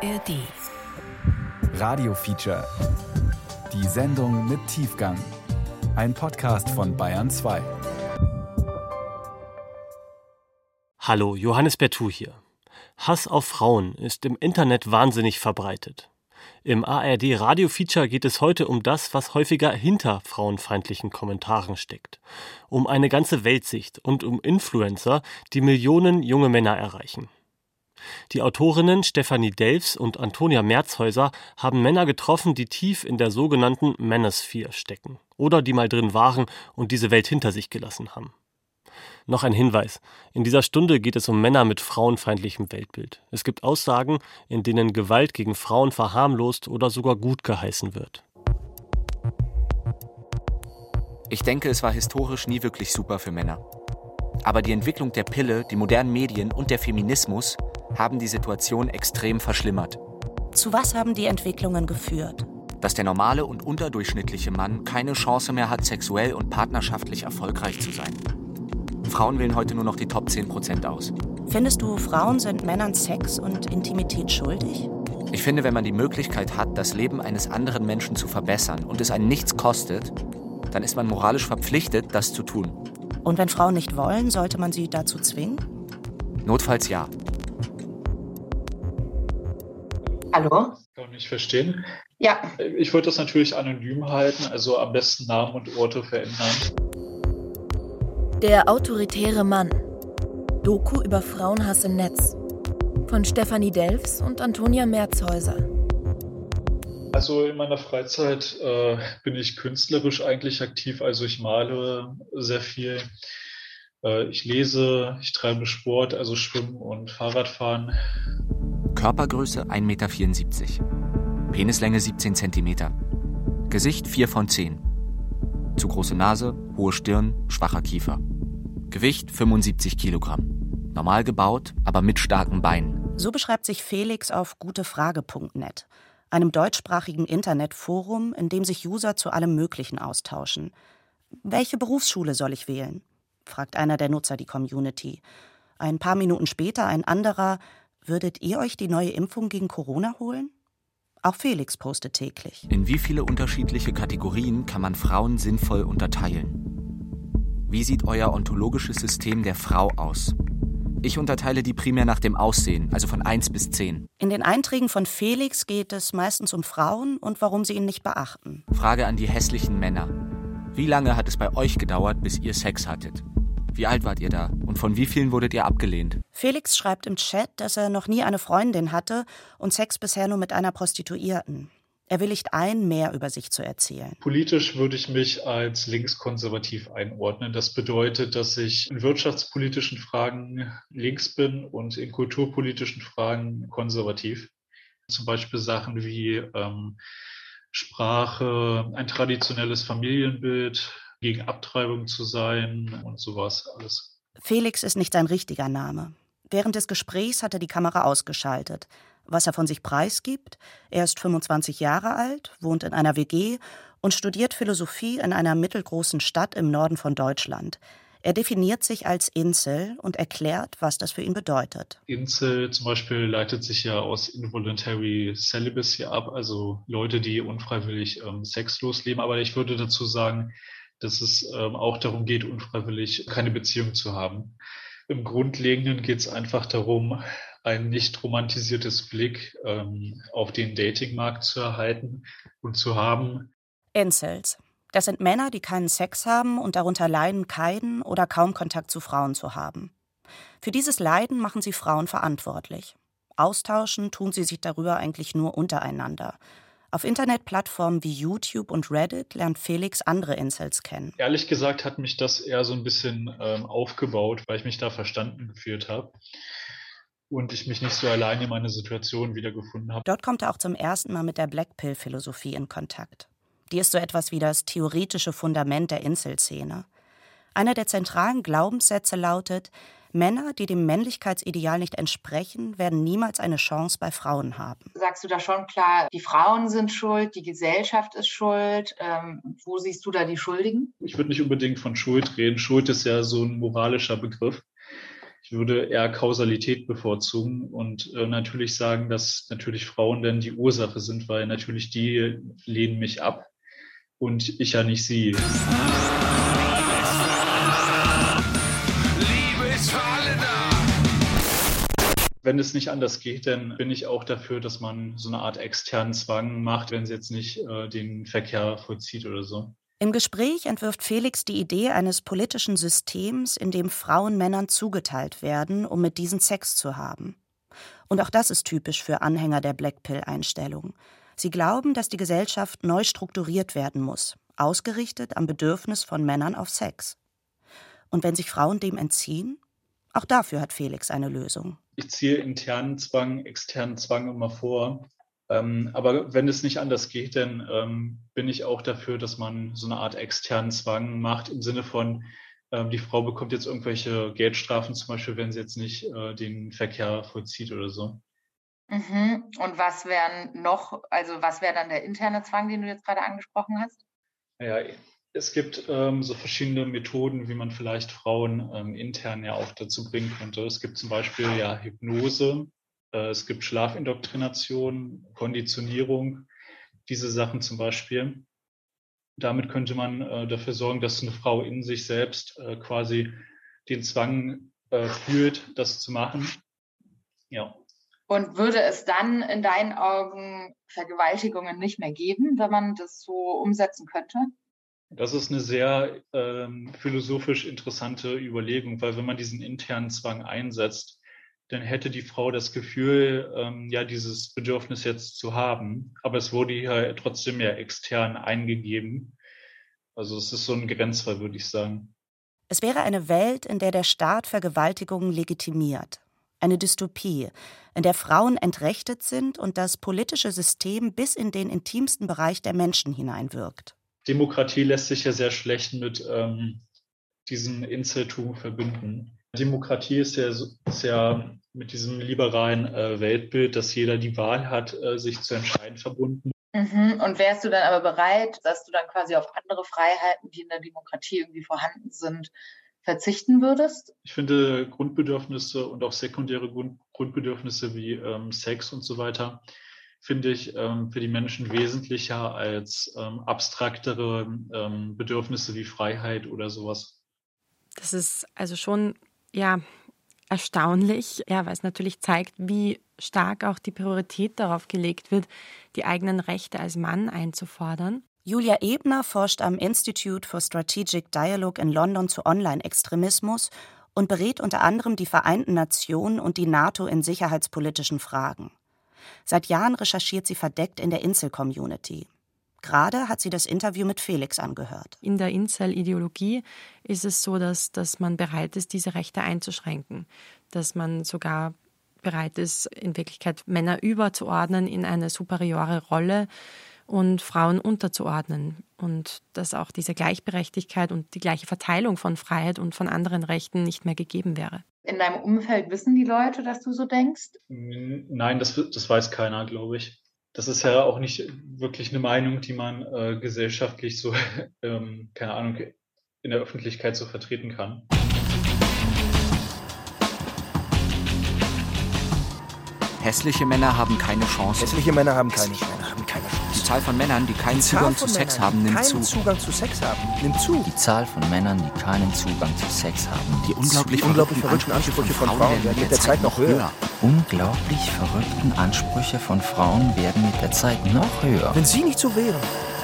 ARD. Radio Feature. Die Sendung mit Tiefgang. Ein Podcast von Bayern 2. Hallo, Johannes Bertou hier. Hass auf Frauen ist im Internet wahnsinnig verbreitet. Im ARD Radio Feature geht es heute um das, was häufiger hinter frauenfeindlichen Kommentaren steckt. Um eine ganze Weltsicht und um Influencer, die Millionen junge Männer erreichen. Die Autorinnen Stefanie Delfs und Antonia Merzhäuser haben Männer getroffen, die tief in der sogenannten Manosphere stecken oder die mal drin waren und diese Welt hinter sich gelassen haben. Noch ein Hinweis. In dieser Stunde geht es um Männer mit frauenfeindlichem Weltbild. Es gibt Aussagen, in denen Gewalt gegen Frauen verharmlost oder sogar gut geheißen wird. Ich denke, es war historisch nie wirklich super für Männer. Aber die Entwicklung der Pille, die modernen Medien und der Feminismus haben die Situation extrem verschlimmert. Zu was haben die Entwicklungen geführt? Dass der normale und unterdurchschnittliche Mann keine Chance mehr hat, sexuell und partnerschaftlich erfolgreich zu sein. Frauen wählen heute nur noch die Top 10% aus. Findest du, Frauen sind Männern Sex und Intimität schuldig? Ich finde, wenn man die Möglichkeit hat, das Leben eines anderen Menschen zu verbessern und es einen nichts kostet, dann ist man moralisch verpflichtet, das zu tun. Und wenn Frauen nicht wollen, sollte man sie dazu zwingen? Notfalls ja. Hallo? Kann ich verstehen? Ja. Ich würde das natürlich anonym halten, also am besten Namen und Orte verändern. Der autoritäre Mann. Doku über Frauenhass im Netz. Von Stefanie Delfs und Antonia Merzhäuser. Also in meiner Freizeit äh, bin ich künstlerisch eigentlich aktiv. Also ich male sehr viel. Äh, ich lese, ich treibe Sport, also Schwimmen und Fahrradfahren. Körpergröße 1,74 Meter. Penislänge 17 cm. Gesicht 4 von 10. Zu große Nase, hohe Stirn, schwacher Kiefer. Gewicht 75 Kilogramm. Normal gebaut, aber mit starken Beinen. So beschreibt sich Felix auf gutefrage.net, einem deutschsprachigen Internetforum, in dem sich User zu allem Möglichen austauschen. Welche Berufsschule soll ich wählen? fragt einer der Nutzer die Community. Ein paar Minuten später ein anderer, würdet ihr euch die neue Impfung gegen Corona holen? Auch Felix postet täglich. In wie viele unterschiedliche Kategorien kann man Frauen sinnvoll unterteilen? Wie sieht euer ontologisches System der Frau aus? Ich unterteile die primär nach dem Aussehen, also von 1 bis 10. In den Einträgen von Felix geht es meistens um Frauen und warum sie ihn nicht beachten. Frage an die hässlichen Männer. Wie lange hat es bei euch gedauert, bis ihr Sex hattet? Wie alt wart ihr da und von wie vielen wurdet ihr abgelehnt? Felix schreibt im Chat, dass er noch nie eine Freundin hatte und Sex bisher nur mit einer Prostituierten. Er willigt ein, mehr über sich zu erzählen. Politisch würde ich mich als linkskonservativ einordnen. Das bedeutet, dass ich in wirtschaftspolitischen Fragen links bin und in kulturpolitischen Fragen konservativ. Zum Beispiel Sachen wie ähm, Sprache, ein traditionelles Familienbild, gegen Abtreibung zu sein und sowas alles. Felix ist nicht sein richtiger Name. Während des Gesprächs hat er die Kamera ausgeschaltet. Was er von sich preisgibt, er ist 25 Jahre alt, wohnt in einer WG und studiert Philosophie in einer mittelgroßen Stadt im Norden von Deutschland. Er definiert sich als Insel und erklärt, was das für ihn bedeutet. Insel zum Beispiel leitet sich ja aus Involuntary Celibacy ab, also Leute, die unfreiwillig ähm, sexlos leben. Aber ich würde dazu sagen, dass es ähm, auch darum geht, unfreiwillig keine Beziehung zu haben. Im Grundlegenden geht es einfach darum, ein nicht romantisiertes Blick ähm, auf den Datingmarkt zu erhalten und zu haben. Incels. Das sind Männer, die keinen Sex haben und darunter leiden, keinen oder kaum Kontakt zu Frauen zu haben. Für dieses Leiden machen sie Frauen verantwortlich. Austauschen tun sie sich darüber eigentlich nur untereinander. Auf Internetplattformen wie YouTube und Reddit lernt Felix andere Incels kennen. Ehrlich gesagt hat mich das eher so ein bisschen ähm, aufgebaut, weil ich mich da verstanden gefühlt habe und ich mich nicht so alleine in meiner Situation wiedergefunden habe. Dort kommt er auch zum ersten Mal mit der Blackpill-Philosophie in Kontakt. Die ist so etwas wie das theoretische Fundament der Inselszene. Einer der zentralen Glaubenssätze lautet, Männer, die dem Männlichkeitsideal nicht entsprechen, werden niemals eine Chance bei Frauen haben. Sagst du da schon klar, die Frauen sind schuld, die Gesellschaft ist schuld? Ähm, wo siehst du da die Schuldigen? Ich würde nicht unbedingt von Schuld reden. Schuld ist ja so ein moralischer Begriff. Ich würde eher Kausalität bevorzugen und äh, natürlich sagen, dass natürlich Frauen dann die Ursache sind, weil natürlich die lehnen mich ab und ich ja nicht sie. Wenn es nicht anders geht, dann bin ich auch dafür, dass man so eine Art externen Zwang macht, wenn sie jetzt nicht äh, den Verkehr vollzieht oder so. Im Gespräch entwirft Felix die Idee eines politischen Systems, in dem Frauen Männern zugeteilt werden, um mit diesen Sex zu haben. Und auch das ist typisch für Anhänger der Blackpill-Einstellung. Sie glauben, dass die Gesellschaft neu strukturiert werden muss, ausgerichtet am Bedürfnis von Männern auf Sex. Und wenn sich Frauen dem entziehen? Auch dafür hat Felix eine Lösung. Ich ziehe internen Zwang, externen Zwang immer vor. Ähm, aber wenn es nicht anders geht, dann ähm, bin ich auch dafür, dass man so eine Art externen Zwang macht im Sinne von, ähm, die Frau bekommt jetzt irgendwelche Geldstrafen, zum Beispiel, wenn sie jetzt nicht äh, den Verkehr vollzieht oder so. Mhm. Und was wären noch, also was wäre dann der interne Zwang, den du jetzt gerade angesprochen hast? Ja, es gibt ähm, so verschiedene Methoden, wie man vielleicht Frauen ähm, intern ja auch dazu bringen könnte. Es gibt zum Beispiel ja Hypnose, äh, es gibt Schlafindoktrination, Konditionierung, diese Sachen zum Beispiel. Damit könnte man äh, dafür sorgen, dass eine Frau in sich selbst äh, quasi den Zwang fühlt, das zu machen. Ja. Und würde es dann in deinen Augen Vergewaltigungen nicht mehr geben, wenn man das so umsetzen könnte? Das ist eine sehr ähm, philosophisch interessante Überlegung, weil wenn man diesen internen Zwang einsetzt, dann hätte die Frau das Gefühl, ähm, ja, dieses Bedürfnis jetzt zu haben. Aber es wurde hier trotzdem ja extern eingegeben. Also es ist so ein Grenzfall, würde ich sagen. Es wäre eine Welt, in der der Staat Vergewaltigungen legitimiert. Eine Dystopie, in der Frauen entrechtet sind und das politische System bis in den intimsten Bereich der Menschen hineinwirkt. Demokratie lässt sich ja sehr schlecht mit ähm, diesem Inseltum verbinden. Demokratie ist ja, ist ja mit diesem liberalen äh, Weltbild, dass jeder die Wahl hat, äh, sich zu entscheiden, verbunden. Mhm. Und wärst du dann aber bereit, dass du dann quasi auf andere Freiheiten, die in der Demokratie irgendwie vorhanden sind, verzichten würdest? Ich finde Grundbedürfnisse und auch sekundäre Grund Grundbedürfnisse wie ähm, Sex und so weiter, finde ich ähm, für die Menschen wesentlicher als ähm, abstraktere ähm, Bedürfnisse wie Freiheit oder sowas. Das ist also schon ja, erstaunlich, ja, weil es natürlich zeigt, wie stark auch die Priorität darauf gelegt wird, die eigenen Rechte als Mann einzufordern. Julia Ebner forscht am Institute for Strategic Dialogue in London zu Online-Extremismus und berät unter anderem die Vereinten Nationen und die NATO in sicherheitspolitischen Fragen. Seit Jahren recherchiert sie verdeckt in der Insel-Community. Gerade hat sie das Interview mit Felix angehört. In der Incel-Ideologie ist es so, dass, dass man bereit ist, diese Rechte einzuschränken. Dass man sogar bereit ist, in Wirklichkeit Männer überzuordnen in eine superiore Rolle und Frauen unterzuordnen. Und dass auch diese Gleichberechtigkeit und die gleiche Verteilung von Freiheit und von anderen Rechten nicht mehr gegeben wäre. In deinem Umfeld wissen die Leute, dass du so denkst? Nein, das, das weiß keiner, glaube ich das ist ja auch nicht wirklich eine Meinung, die man äh, gesellschaftlich so, ähm, keine Ahnung, in der Öffentlichkeit so vertreten kann. Hässliche Männer haben keine Chance. Hässliche Männer haben keine Chance. Haben keine Chance. Die Zahl von Männern, die keinen Zugang zu Sex haben, nimmt keinen zu. Zugang zu Sex haben, nimmt zu. Die Zahl von Männern, die keinen Zugang zu Sex haben, Die unglaublich, Die unglaublich verrückten Ansprüche von Frauen werden mit der Zeit noch höher. unglaublich verrückten Ansprüche von Frauen werden mit der Zeit noch höher. Wenn sie nicht so wären,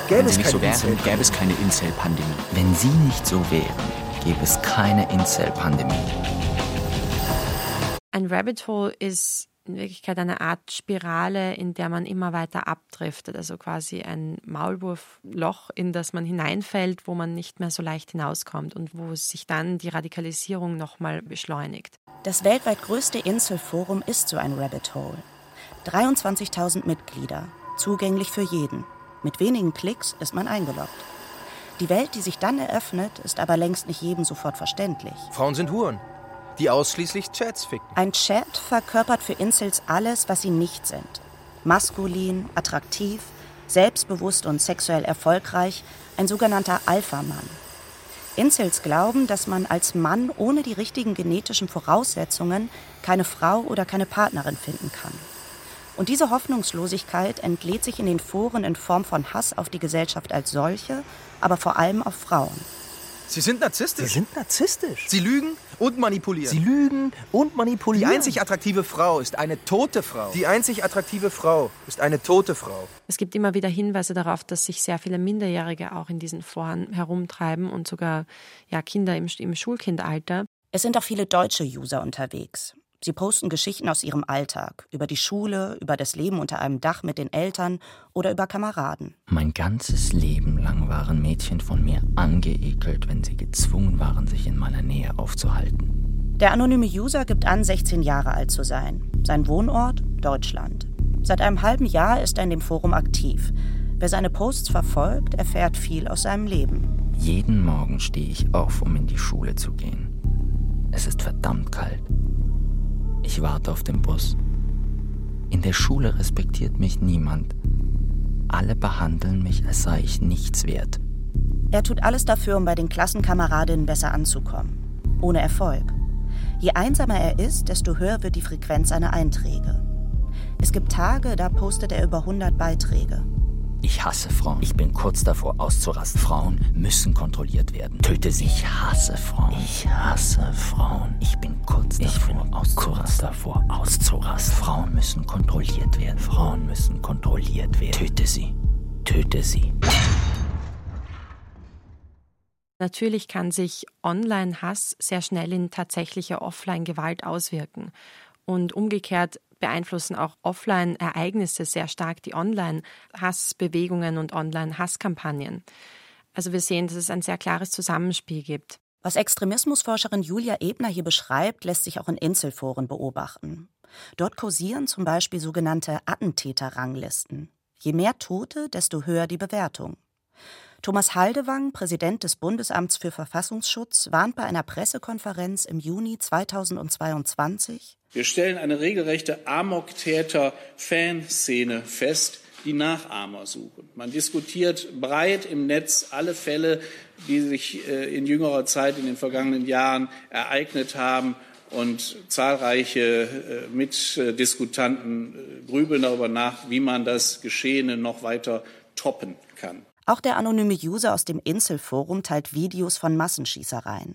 gäbe es nicht keine so wären, gäbe es keine Incel-Pandemie. Wenn sie nicht so wären, gäbe es keine Incel-Pandemie. Ein Rabbit Hole ist in Wirklichkeit eine Art Spirale, in der man immer weiter abdriftet. Also quasi ein Maulwurfloch, in das man hineinfällt, wo man nicht mehr so leicht hinauskommt und wo sich dann die Radikalisierung nochmal beschleunigt. Das weltweit größte Inselforum ist so ein Rabbit Hole. 23.000 Mitglieder, zugänglich für jeden. Mit wenigen Klicks ist man eingeloggt. Die Welt, die sich dann eröffnet, ist aber längst nicht jedem sofort verständlich. Frauen sind Huren, die ausschließlich Chats ficken. Ein Chat verkörpert für Incels alles, was sie nicht sind. Maskulin, attraktiv, selbstbewusst und sexuell erfolgreich, ein sogenannter Alpha-Mann. Incels glauben, dass man als Mann ohne die richtigen genetischen Voraussetzungen keine Frau oder keine Partnerin finden kann. Und diese Hoffnungslosigkeit entlädt sich in den Foren in Form von Hass auf die Gesellschaft als solche, aber vor allem auf Frauen. Sie sind narzisstisch. Sie sind narzisstisch. Sie lügen und manipulieren. Sie lügen und manipulieren. Die einzig attraktive Frau ist eine tote Frau. Die einzig attraktive Frau ist eine tote Frau. Es gibt immer wieder Hinweise darauf, dass sich sehr viele Minderjährige auch in diesen Foren herumtreiben und sogar ja, Kinder im, im Schulkindalter. Es sind auch viele deutsche User unterwegs. Sie posten Geschichten aus ihrem Alltag, über die Schule, über das Leben unter einem Dach mit den Eltern oder über Kameraden. Mein ganzes Leben lang waren Mädchen von mir angeekelt, wenn sie gezwungen waren, sich in meiner Nähe aufzuhalten. Der anonyme User gibt an, 16 Jahre alt zu sein. Sein Wohnort Deutschland. Seit einem halben Jahr ist er in dem Forum aktiv. Wer seine Posts verfolgt, erfährt viel aus seinem Leben. Jeden Morgen stehe ich auf, um in die Schule zu gehen. Es ist verdammt kalt. Ich warte auf den Bus. In der Schule respektiert mich niemand. Alle behandeln mich, als sei ich nichts wert. Er tut alles dafür, um bei den Klassenkameradinnen besser anzukommen. Ohne Erfolg. Je einsamer er ist, desto höher wird die Frequenz seiner Einträge. Es gibt Tage, da postet er über 100 Beiträge. Ich hasse Frauen. Ich bin kurz davor auszurasten. Frauen müssen kontrolliert werden. Töte sie. Ich hasse Frauen. Ich hasse Frauen. Ich bin kurz ich davor bin auszurasten. Kurz davor auszurasten. Frauen müssen kontrolliert werden. Frauen müssen kontrolliert werden. Töte sie. Töte sie. Natürlich kann sich Online-Hass sehr schnell in tatsächliche Offline-Gewalt auswirken. Und umgekehrt beeinflussen auch Offline-Ereignisse sehr stark die Online-Hassbewegungen und Online-Hasskampagnen. Also wir sehen, dass es ein sehr klares Zusammenspiel gibt. Was Extremismusforscherin Julia Ebner hier beschreibt, lässt sich auch in Inselforen beobachten. Dort kursieren zum Beispiel sogenannte Attentäterranglisten. Je mehr Tote, desto höher die Bewertung. Thomas Haldewang, Präsident des Bundesamts für Verfassungsschutz, warnt bei einer Pressekonferenz im Juni 2022. Wir stellen eine regelrechte Amok-Täter-Fanszene fest, die Nachahmer suchen. Man diskutiert breit im Netz alle Fälle, die sich äh, in jüngerer Zeit in den vergangenen Jahren ereignet haben. Und zahlreiche äh, Mitdiskutanten äh, grübeln darüber nach, wie man das Geschehene noch weiter toppen kann. Auch der anonyme User aus dem Inselforum teilt Videos von Massenschießereien.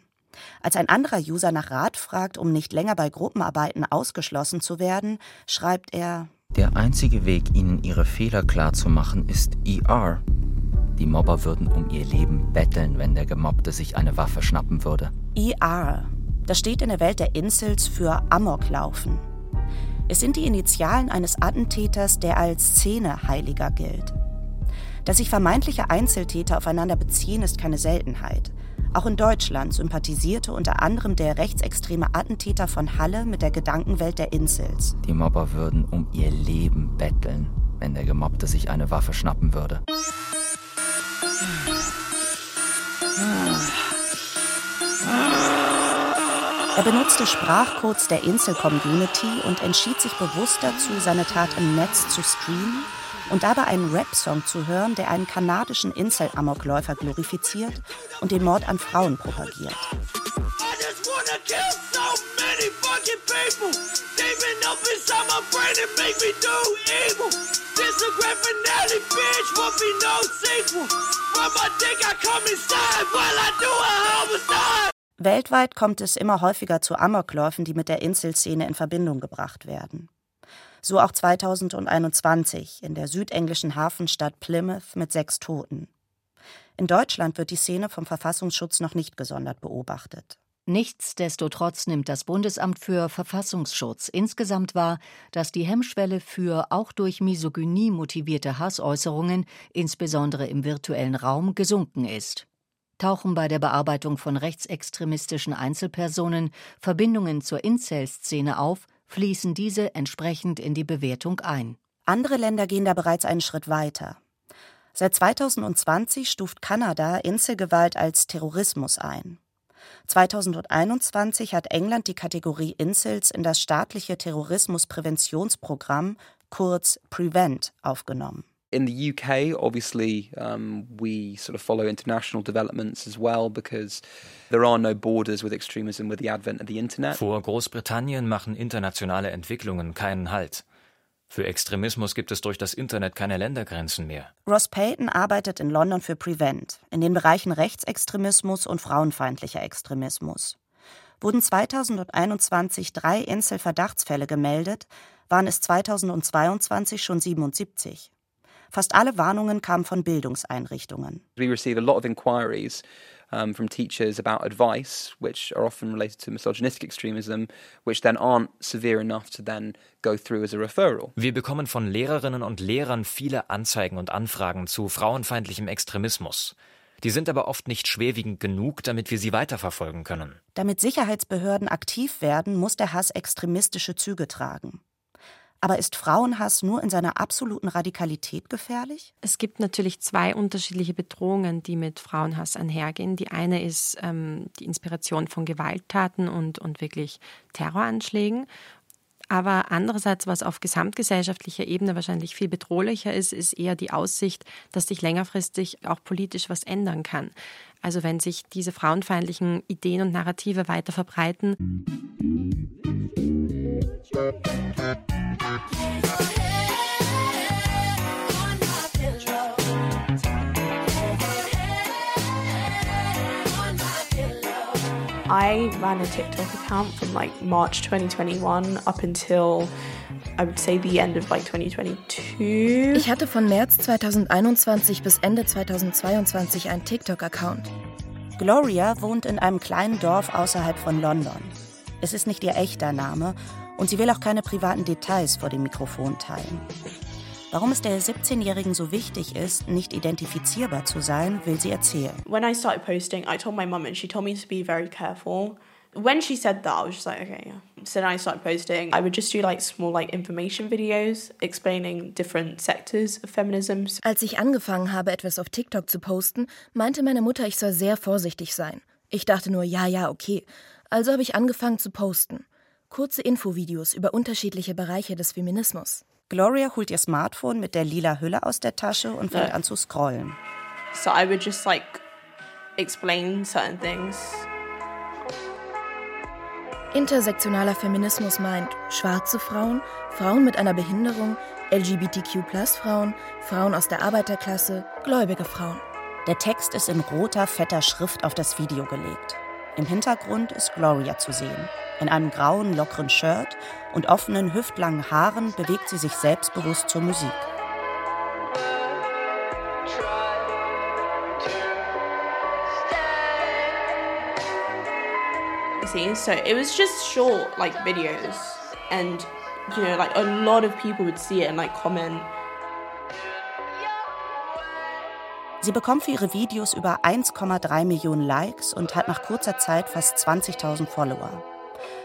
Als ein anderer User nach Rat fragt, um nicht länger bei Gruppenarbeiten ausgeschlossen zu werden, schreibt er Der einzige Weg, ihnen ihre Fehler klarzumachen, ist ER. Die Mobber würden um ihr Leben betteln, wenn der Gemobbte sich eine Waffe schnappen würde. ER. Das steht in der Welt der Insels für Amoklaufen. Es sind die Initialen eines Attentäters, der als Szeneheiliger gilt. Dass sich vermeintliche Einzeltäter aufeinander beziehen, ist keine Seltenheit. Auch in Deutschland sympathisierte unter anderem der rechtsextreme Attentäter von Halle mit der Gedankenwelt der Insels. Die Mobber würden um ihr Leben betteln, wenn der Gemobbte sich eine Waffe schnappen würde. Er benutzte Sprachcodes der Insel-Community und entschied sich bewusst dazu, seine Tat im Netz zu streamen und dabei einen Rap-Song zu hören, der einen kanadischen Insel-Amokläufer glorifiziert und den Mord an Frauen propagiert. Weltweit kommt es immer häufiger zu Amokläufen, die mit der Inselszene in Verbindung gebracht werden. So auch 2021 in der südenglischen Hafenstadt Plymouth mit sechs Toten. In Deutschland wird die Szene vom Verfassungsschutz noch nicht gesondert beobachtet. Nichtsdestotrotz nimmt das Bundesamt für Verfassungsschutz insgesamt wahr, dass die Hemmschwelle für auch durch Misogynie motivierte Hassäußerungen, insbesondere im virtuellen Raum, gesunken ist. Tauchen bei der Bearbeitung von rechtsextremistischen Einzelpersonen Verbindungen zur Incel-Szene auf, fließen diese entsprechend in die Bewertung ein. Andere Länder gehen da bereits einen Schritt weiter. Seit 2020 stuft Kanada Inselgewalt als Terrorismus ein. 2021 hat England die Kategorie Insels in das staatliche Terrorismuspräventionsprogramm kurz Prevent aufgenommen. In the UK, obviously, um, we sort of follow international developments as well because there are no borders with extremism with the advent of the internet. Vor Großbritannien machen internationale Entwicklungen keinen Halt. Für Extremismus gibt es durch das Internet keine Ländergrenzen mehr. Ross Payton arbeitet in London für Prevent, in den Bereichen Rechtsextremismus und frauenfeindlicher Extremismus. Wurden 2021 drei Einzelverdachtsfälle gemeldet, waren es 2022 schon 77. Fast alle Warnungen kamen von Bildungseinrichtungen. We receive a lot of inquiries um, from teachers about advice, which are often related to misogynistic extremism, which then aren't severe enough to then go through as a referral. Wir bekommen von Lehrerinnen und Lehrern viele Anzeigen und Anfragen zu frauenfeindlichem Extremismus. Die sind aber oft nicht schwerwiegend genug, damit wir sie weiterverfolgen können. Damit Sicherheitsbehörden aktiv werden, muss der Hass extremistische Züge tragen. Aber ist Frauenhass nur in seiner absoluten Radikalität gefährlich? Es gibt natürlich zwei unterschiedliche Bedrohungen, die mit Frauenhass einhergehen. Die eine ist ähm, die Inspiration von Gewalttaten und, und wirklich Terroranschlägen. Aber andererseits, was auf gesamtgesellschaftlicher Ebene wahrscheinlich viel bedrohlicher ist, ist eher die Aussicht, dass sich längerfristig auch politisch was ändern kann. Also wenn sich diese frauenfeindlichen Ideen und Narrative weiter verbreiten. I ran a TikTok account from like March 2021 up until I would say the end of like 2022. Ich hatte von März 2021 bis Ende 2022 einen TikTok-Account. Gloria wohnt in einem kleinen Dorf außerhalb von London. Es ist nicht ihr echter Name und sie will auch keine privaten Details vor dem Mikrofon teilen. Warum es der 17-Jährigen so wichtig ist, nicht identifizierbar zu sein, will sie erzählen. When I started posting, I told my mum and she told me to be very careful. When she said that, I was just like, okay, yeah. So then I started posting. I would just do like small like information videos explaining different sectors of feminism. Als ich angefangen habe, etwas auf TikTok zu posten, meinte meine Mutter, ich soll sehr vorsichtig sein. Ich dachte nur, ja, ja, okay. Also habe ich angefangen zu posten. Kurze Infovideos über unterschiedliche Bereiche des Feminismus. Gloria holt ihr Smartphone mit der lila Hülle aus der Tasche und fängt an zu scrollen. So I would just like explain certain things. Intersektionaler Feminismus meint schwarze Frauen, Frauen mit einer Behinderung, LGBTQ-Frauen, Frauen aus der Arbeiterklasse, gläubige Frauen. Der Text ist in roter, fetter Schrift auf das Video gelegt. Im Hintergrund ist Gloria zu sehen. In einem grauen, lockeren Shirt und offenen, hüftlangen Haaren bewegt sie sich selbstbewusst zur Musik. So it was just short, like videos, and you know, like a lot of people would see it and like comment. Sie bekommt für ihre Videos über 1,3 Millionen Likes und hat nach kurzer Zeit fast 20.000 Follower.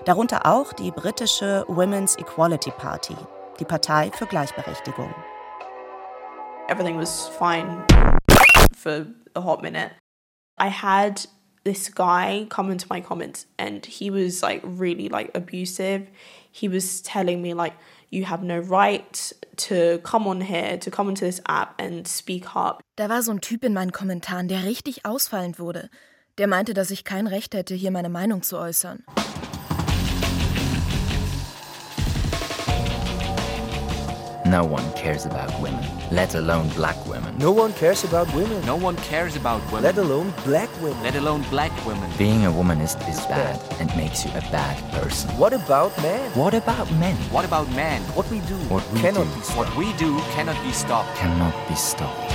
Darunter auch die britische Women's Equality Party, die Partei für Gleichberechtigung. Everything was fine for a hot minute. I had this guy come into my comments and he was like really like abusive. He was telling me like you have no right to come on here, to come into this app and speak up. Da war so ein Typ in meinen Kommentaren, der richtig ausfallend wurde. Der meinte, dass ich kein Recht hätte, hier meine Meinung zu äußern. No one cares about women, let alone black women. No one cares about women. No one cares about women. Let alone black women. Let alone black women. Being a woman is, is bad and makes you a bad person. What about men? What about men? What about men? What we do What we cannot do. be stopped. What we do cannot be stopped. Cannot be stopped.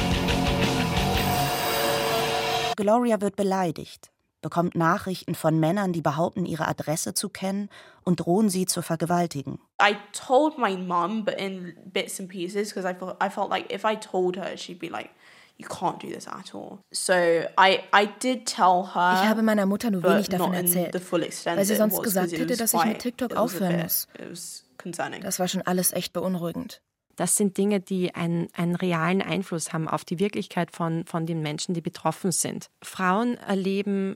Gloria wird beleidigt, bekommt Nachrichten von Männern, die behaupten, ihre Adresse zu kennen und drohen sie zu vergewaltigen. I told my mum, but in bits and pieces, because I felt I felt like if I told her, she'd be like, "You can't do this at all." So I I did tell her. Ich habe meiner Mutter nur wenig davon erzählt, the full extent weil sie sonst was, gesagt hätte, dass ich mit TikTok aufhören muss. Das war schon alles echt beunruhigend. Das sind Dinge, die einen, einen realen Einfluss haben auf die Wirklichkeit von, von den Menschen, die betroffen sind. Frauen erleben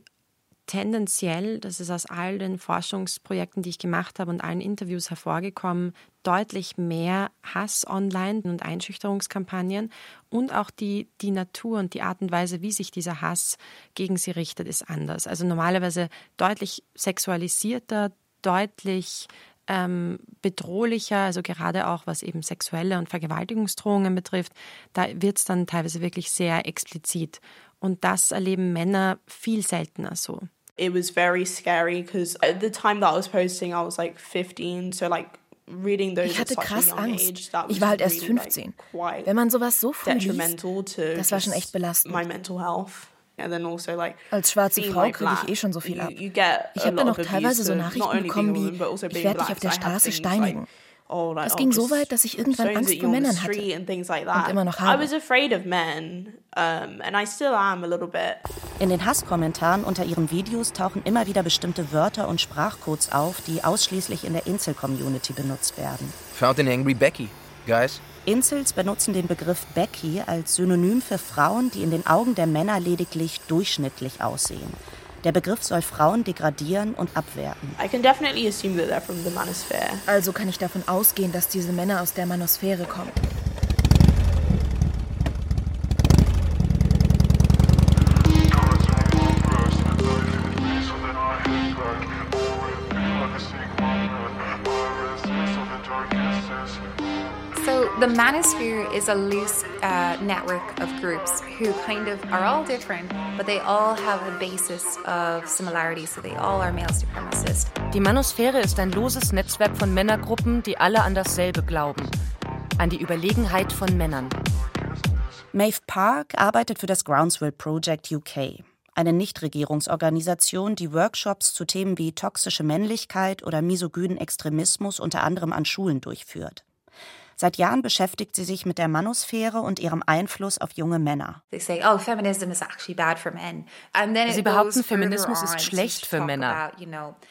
tendenziell, das ist aus all den Forschungsprojekten, die ich gemacht habe und allen Interviews hervorgekommen, deutlich mehr Hass online und Einschüchterungskampagnen und auch die, die Natur und die Art und Weise, wie sich dieser Hass gegen sie richtet, ist anders. Also normalerweise deutlich sexualisierter, deutlich ähm, bedrohlicher, also gerade auch was eben sexuelle und Vergewaltigungsdrohungen betrifft, da wird es dann teilweise wirklich sehr explizit. Und das erleben Männer viel seltener so. It was very scary because at the time that I was posting, I was like 15, so like ich hatte krass Angst. Ich war halt erst 15. Wenn man sowas so früh liest, das war schon echt belastend. Also, Als schwarze Frau kriege ich eh schon so viel ab. Ich habe dann auch teilweise so Nachrichten bekommen wie, also ich werde dich auf der Straße steinigen. Oh, das ging so weit, dass ich irgendwann Angst vor Männern hatte und immer noch habe. In den Hasskommentaren unter ihren Videos tauchen immer wieder bestimmte Wörter und Sprachcodes auf, die ausschließlich in der Incel-Community benutzt werden. Found an angry Becky, guys. Incels benutzen den Begriff Becky als Synonym für Frauen, die in den Augen der Männer lediglich durchschnittlich aussehen. Der Begriff soll Frauen degradieren und abwerten. Also kann ich davon ausgehen, dass diese Männer aus der Manosphäre kommen. The manosphere is a loose uh, network of groups who kind of are all different, but they all have a basis of similarity, so they all are male supremacists. Die Manosphäre ist ein loses Netzwerk von Männergruppen, die alle an dasselbe glauben, an die Überlegenheit von Männern. Maeve Park arbeitet für das Groundswell Project UK, eine Nichtregierungsorganisation, die Workshops zu Themen wie toxische Männlichkeit oder misogynen Extremismus unter anderem an Schulen durchführt. Seit Jahren beschäftigt sie sich mit der Manosphäre und ihrem Einfluss auf junge Männer. Oh, Sie behaupten, Feminismus ist schlecht für Männer.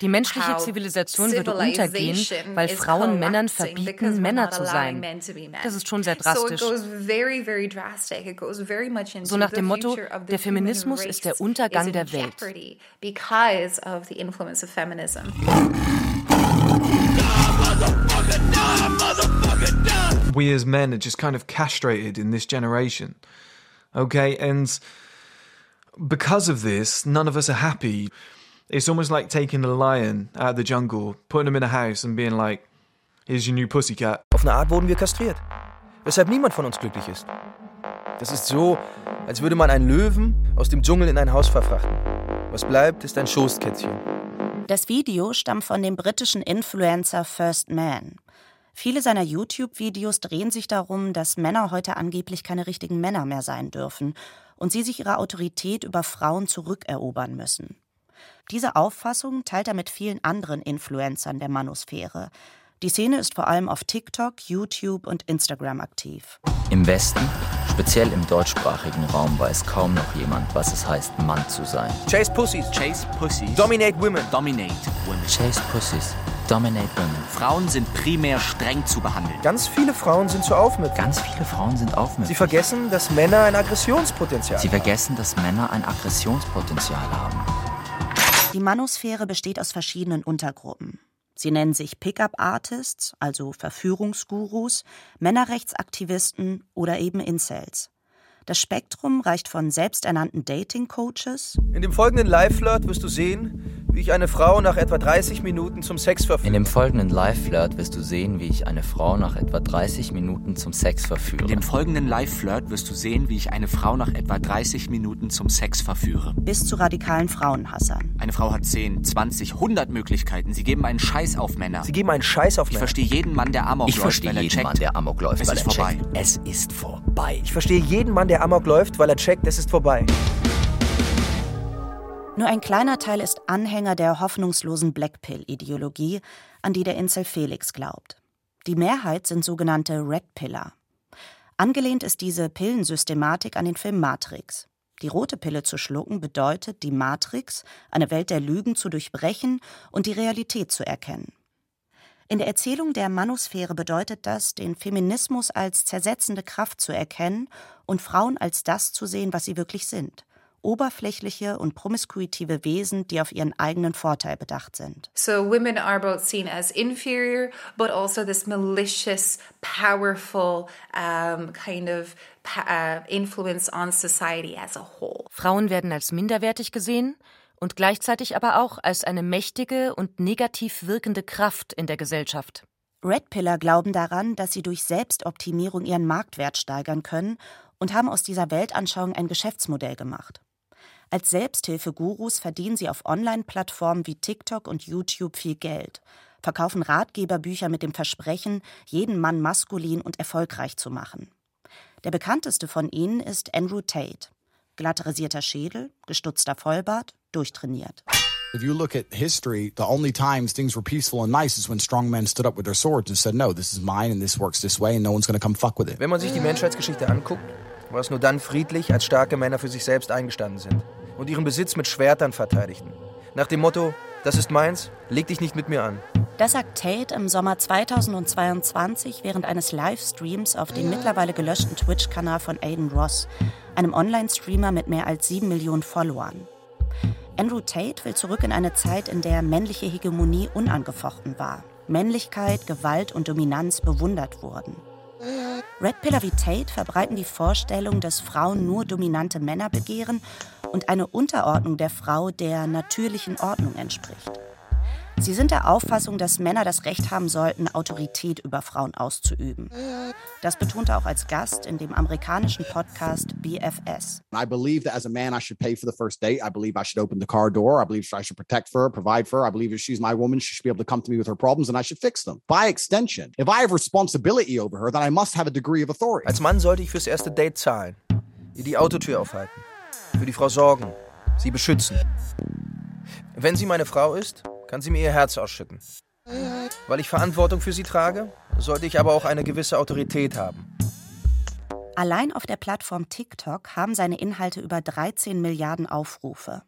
Die menschliche Zivilisation würde untergehen, weil Frauen Männern verbieten, Männer zu sein. Das ist schon sehr drastisch. So nach dem Motto, der Feminismus ist der Untergang der Welt. We as men are just kind of castrated in this generation. Okay, and because of this, none of us are happy. It's almost like taking a lion out of the jungle, putting him in a house and being like, here's your new pussycat. Auf eine Art wurden wir kastriert, weshalb niemand von uns glücklich ist. Das ist so, als würde man einen Löwen aus dem Dschungel in ein Haus verfrachten. Was bleibt, ist ein Schoßkätzchen. Das Video stammt von dem britischen Influencer First Man. Viele seiner YouTube-Videos drehen sich darum, dass Männer heute angeblich keine richtigen Männer mehr sein dürfen und sie sich ihre Autorität über Frauen zurückerobern müssen. Diese Auffassung teilt er mit vielen anderen Influencern der Manosphäre. Die Szene ist vor allem auf TikTok, YouTube und Instagram aktiv. Im Westen, speziell im deutschsprachigen Raum, weiß kaum noch jemand, was es heißt, Mann zu sein. Chase Pussies. Chase Pussies. Dominate Women. Dominate Women. Chase Pussies. Dominate Women. Frauen sind primär streng zu behandeln. Ganz viele Frauen sind zu aufmüpfig. Ganz viele Frauen sind aufmüpfig. Sie vergessen, dass Männer ein Aggressionspotenzial Sie vergessen, dass Männer ein Aggressionspotenzial haben. Die Manosphäre besteht aus verschiedenen Untergruppen. Sie nennen sich Pickup-Artists, also Verführungsgurus, Männerrechtsaktivisten oder eben Incels. Das Spektrum reicht von selbsternannten Dating-Coaches. In dem folgenden Live-Flirt wirst du sehen, wie ich eine Frau nach etwa 30 Minuten zum Sex verführe. In dem folgenden Live-Flirt wirst du sehen, wie ich eine Frau nach etwa 30 Minuten zum Sex verführe. In dem folgenden Live-Flirt wirst du sehen, wie ich eine Frau nach etwa 30 Minuten zum Sex verführe. Bis zu radikalen Frauenhassern. Eine Frau hat 10, 20, 100 Möglichkeiten. Sie geben einen Scheiß auf Männer. Sie geben einen Scheiß auf Ich Männer. verstehe jeden Mann, der Amok Ich läuft, verstehe weil er jeden checkt. Mann, der Amok läuft, es weil ist er vorbei. checkt. Es ist vorbei. Ich verstehe jeden Mann, der Amok läuft, weil er checkt, es ist vorbei. Nur ein kleiner Teil ist Anhänger der hoffnungslosen Blackpill-Ideologie, an die der Insel Felix glaubt. Die Mehrheit sind sogenannte Red Piller. Angelehnt ist diese Pillensystematik an den Film Matrix. Die rote Pille zu schlucken bedeutet, die Matrix, eine Welt der Lügen, zu durchbrechen und die Realität zu erkennen. In der Erzählung der Manosphäre bedeutet das, den Feminismus als zersetzende Kraft zu erkennen und Frauen als das zu sehen, was sie wirklich sind. Oberflächliche und promiskuitive Wesen, die auf ihren eigenen Vorteil bedacht sind. So women are both seen as inferior, but also this malicious, powerful um, kind of uh, influence on society as a whole. Frauen werden als minderwertig gesehen und gleichzeitig aber auch als eine mächtige und negativ wirkende Kraft in der Gesellschaft. Red Pillar glauben daran, dass sie durch Selbstoptimierung ihren Marktwert steigern können und haben aus dieser Weltanschauung ein Geschäftsmodell gemacht. Als Selbsthilfegurus verdienen sie auf Online-Plattformen wie TikTok und YouTube viel Geld, verkaufen Ratgeberbücher mit dem Versprechen, jeden Mann maskulin und erfolgreich zu machen. Der bekannteste von ihnen ist Andrew Tate. Glatt rasierter Schädel, gestutzter Vollbart, durchtrainiert. If you look at history, the only times things were peaceful and nice is when strong men stood up with their swords and said, no, this is mine and this works this way and no one's going to come fuck with it. Wenn man sich die Menschheitsgeschichte anguckt, war es nur dann friedlich, als starke Männer für sich selbst eingestanden sind und ihren Besitz mit Schwertern verteidigten. Nach dem Motto, das ist meins, leg dich nicht mit mir an. Das sagt Tate im Sommer 2022 während eines Livestreams auf dem mittlerweile gelöschten Twitch-Kanal von Aiden Ross, einem Online-Streamer mit mehr als sieben Millionen Followern. Andrew Tate will zurück in eine Zeit, in der männliche Hegemonie unangefochten war. Männlichkeit, Gewalt und Dominanz bewundert wurden. Red Pillar wie Tate verbreiten die Vorstellung, dass Frauen nur dominante Männer begehren und eine Unterordnung der Frau der natürlichen Ordnung entspricht. Sie sind der Auffassung, dass Männer das Recht haben sollten, Autorität über Frauen auszuüben. Das betonte auch als Gast in dem amerikanischen Podcast BFS. I believe that as a man I should pay for the first date. I believe I should open the car door. I believe I should protect for her, provide for her. I believe if she's my woman, she should be able to come to me with her problems and I should fix them. By extension, if I have responsibility over her, then I must have a degree of authority. Als Mann sollte ich fürs erste Date zahlen, ihr die Autotür aufhalten, für die Frau sorgen, sie beschützen. Wenn sie meine Frau ist, kann sie mir ihr Herz ausschütten. Weil ich Verantwortung für sie trage, sollte ich aber auch eine gewisse Autorität haben. Allein auf der Plattform TikTok haben seine Inhalte über 13 Milliarden Aufrufe.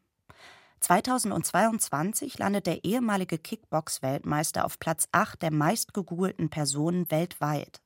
2022 landet der ehemalige Kickbox-Weltmeister auf Platz 8 der meistgegoogelten Personen weltweit.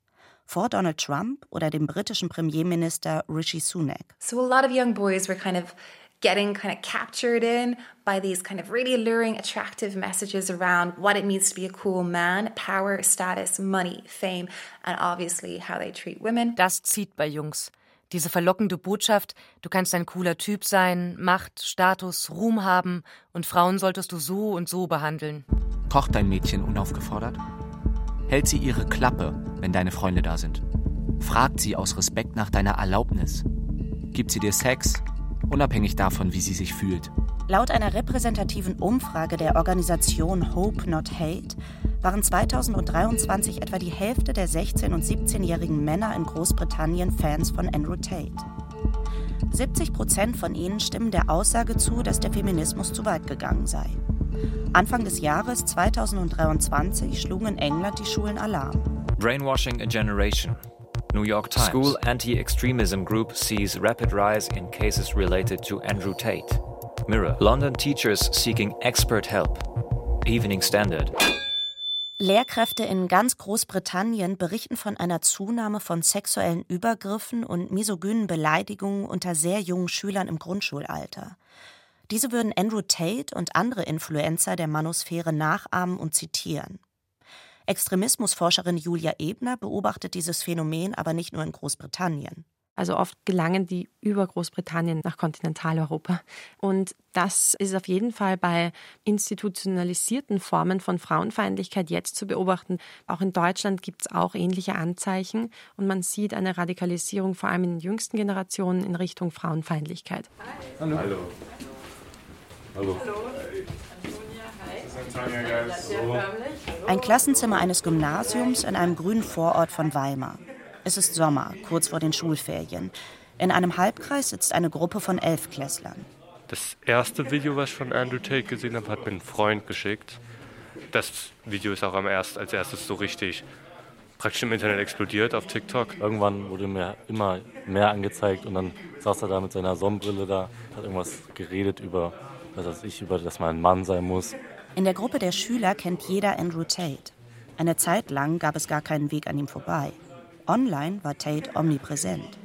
Vor Donald Trump oder dem britischen Premierminister Rishi Sunak. So a lot of young boys were kind of getting kind of captured in by these kind of really alluring, attractive messages around what it means to be a cool man, power, status, money, fame, and obviously how they treat women. Das zieht bei Jungs. Diese verlockende Botschaft, du kannst ein cooler Typ sein, Macht, Status, Ruhm haben und Frauen solltest du so und so behandeln. Kocht dein Mädchen unaufgefordert? Hält sie ihre Klappe, wenn deine Freunde da sind? Fragt sie aus Respekt nach deiner Erlaubnis? Gibt sie dir Sex, unabhängig davon, wie sie sich fühlt. Laut einer repräsentativen Umfrage der Organisation Hope Not Hate waren 2023 etwa die Hälfte der 16- und 17-jährigen Männer in Großbritannien Fans von Andrew Tate. 70 Prozent von ihnen stimmen der Aussage zu, dass der Feminismus zu weit gegangen sei. Anfang des Jahres 2023 schlugen in England die Schulen Alarm. Brainwashing a generation. New York Times. School anti-extremism group sees rapid rise in cases related to Andrew Tate. Mirror. London teachers seeking expert help. Evening Standard. Lehrkräfte in ganz Großbritannien berichten von einer Zunahme von sexuellen Übergriffen und misogynen Beleidigungen unter sehr jungen Schülern im Grundschulalter. Diese würden Andrew Tate und andere Influencer der Manosphäre nachahmen und zitieren. Extremismusforscherin Julia Ebner beobachtet dieses Phänomen aber nicht nur in Großbritannien. Also oft gelangen die über Großbritannien nach Kontinentaleuropa. Und das ist auf jeden Fall bei institutionalisierten Formen von Frauenfeindlichkeit jetzt zu beobachten. Auch in Deutschland gibt es auch ähnliche Anzeichen und man sieht eine Radikalisierung vor allem in den jüngsten Generationen in Richtung Frauenfeindlichkeit. Hallo. Hallo. Hallo. Hallo. Ein Klassenzimmer eines Gymnasiums in einem grünen Vorort von Weimar. Es ist Sommer, kurz vor den Schulferien. In einem Halbkreis sitzt eine Gruppe von Elfklässlern. Das erste Video, was ich von Andrew Tate gesehen habe, hat mir ein Freund geschickt. Das Video ist auch am erst, als erstes so richtig praktisch im Internet explodiert auf TikTok. Irgendwann wurde mir immer mehr angezeigt und dann saß er da mit seiner Sonnenbrille da, hat irgendwas geredet über, was weiß ich, über, dass man ein Mann sein muss. In der Gruppe der Schüler kennt jeder Andrew Tate. Eine Zeit lang gab es gar keinen Weg an ihm vorbei. Online war Tate omnipräsent.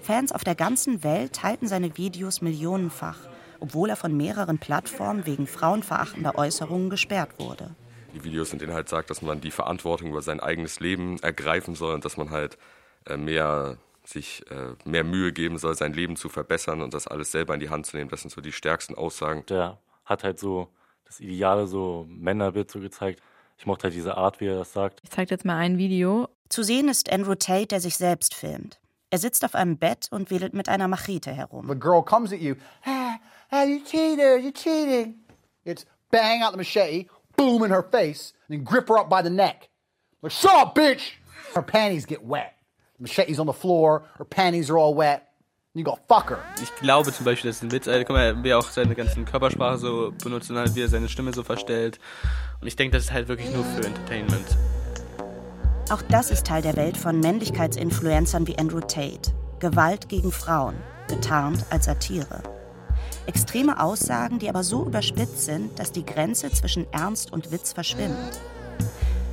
Fans auf der ganzen Welt teilten seine Videos millionenfach, obwohl er von mehreren Plattformen wegen frauenverachtender Äußerungen gesperrt wurde. Die Videos, in denen halt sagt, dass man die Verantwortung über sein eigenes Leben ergreifen soll und dass man halt äh, mehr sich äh, mehr Mühe geben soll, sein Leben zu verbessern und das alles selber in die Hand zu nehmen. Das sind so die stärksten Aussagen. Der hat halt so das ideale so Männerbild so gezeigt. Ich mochte halt diese Art, wie er das sagt. Ich zeige jetzt mal ein Video. Zu sehen ist Andrew Tate, der sich selbst filmt. Er sitzt auf einem Bett und wedelt mit einer Machete herum. The girl comes at you. Ah, ah, you cheated, you cheating. It's bang out the machete, boom in her face, and then grip her up by the neck. Like, shut up, bitch! Her panties get wet. The machete's on the floor, her panties are all wet. You go fuck her. Ich glaube zum Beispiel, das ist ein Witz. Also, guck mal, wie er auch seine ganzen Körpersprache so benutzt und halt, wie er seine Stimme so verstellt. Und ich denke, das ist halt wirklich nur für Entertainment. Auch das ist Teil der Welt von Männlichkeitsinfluencern wie Andrew Tate. Gewalt gegen Frauen, getarnt als Satire. Extreme Aussagen, die aber so überspitzt sind, dass die Grenze zwischen Ernst und Witz verschwimmt.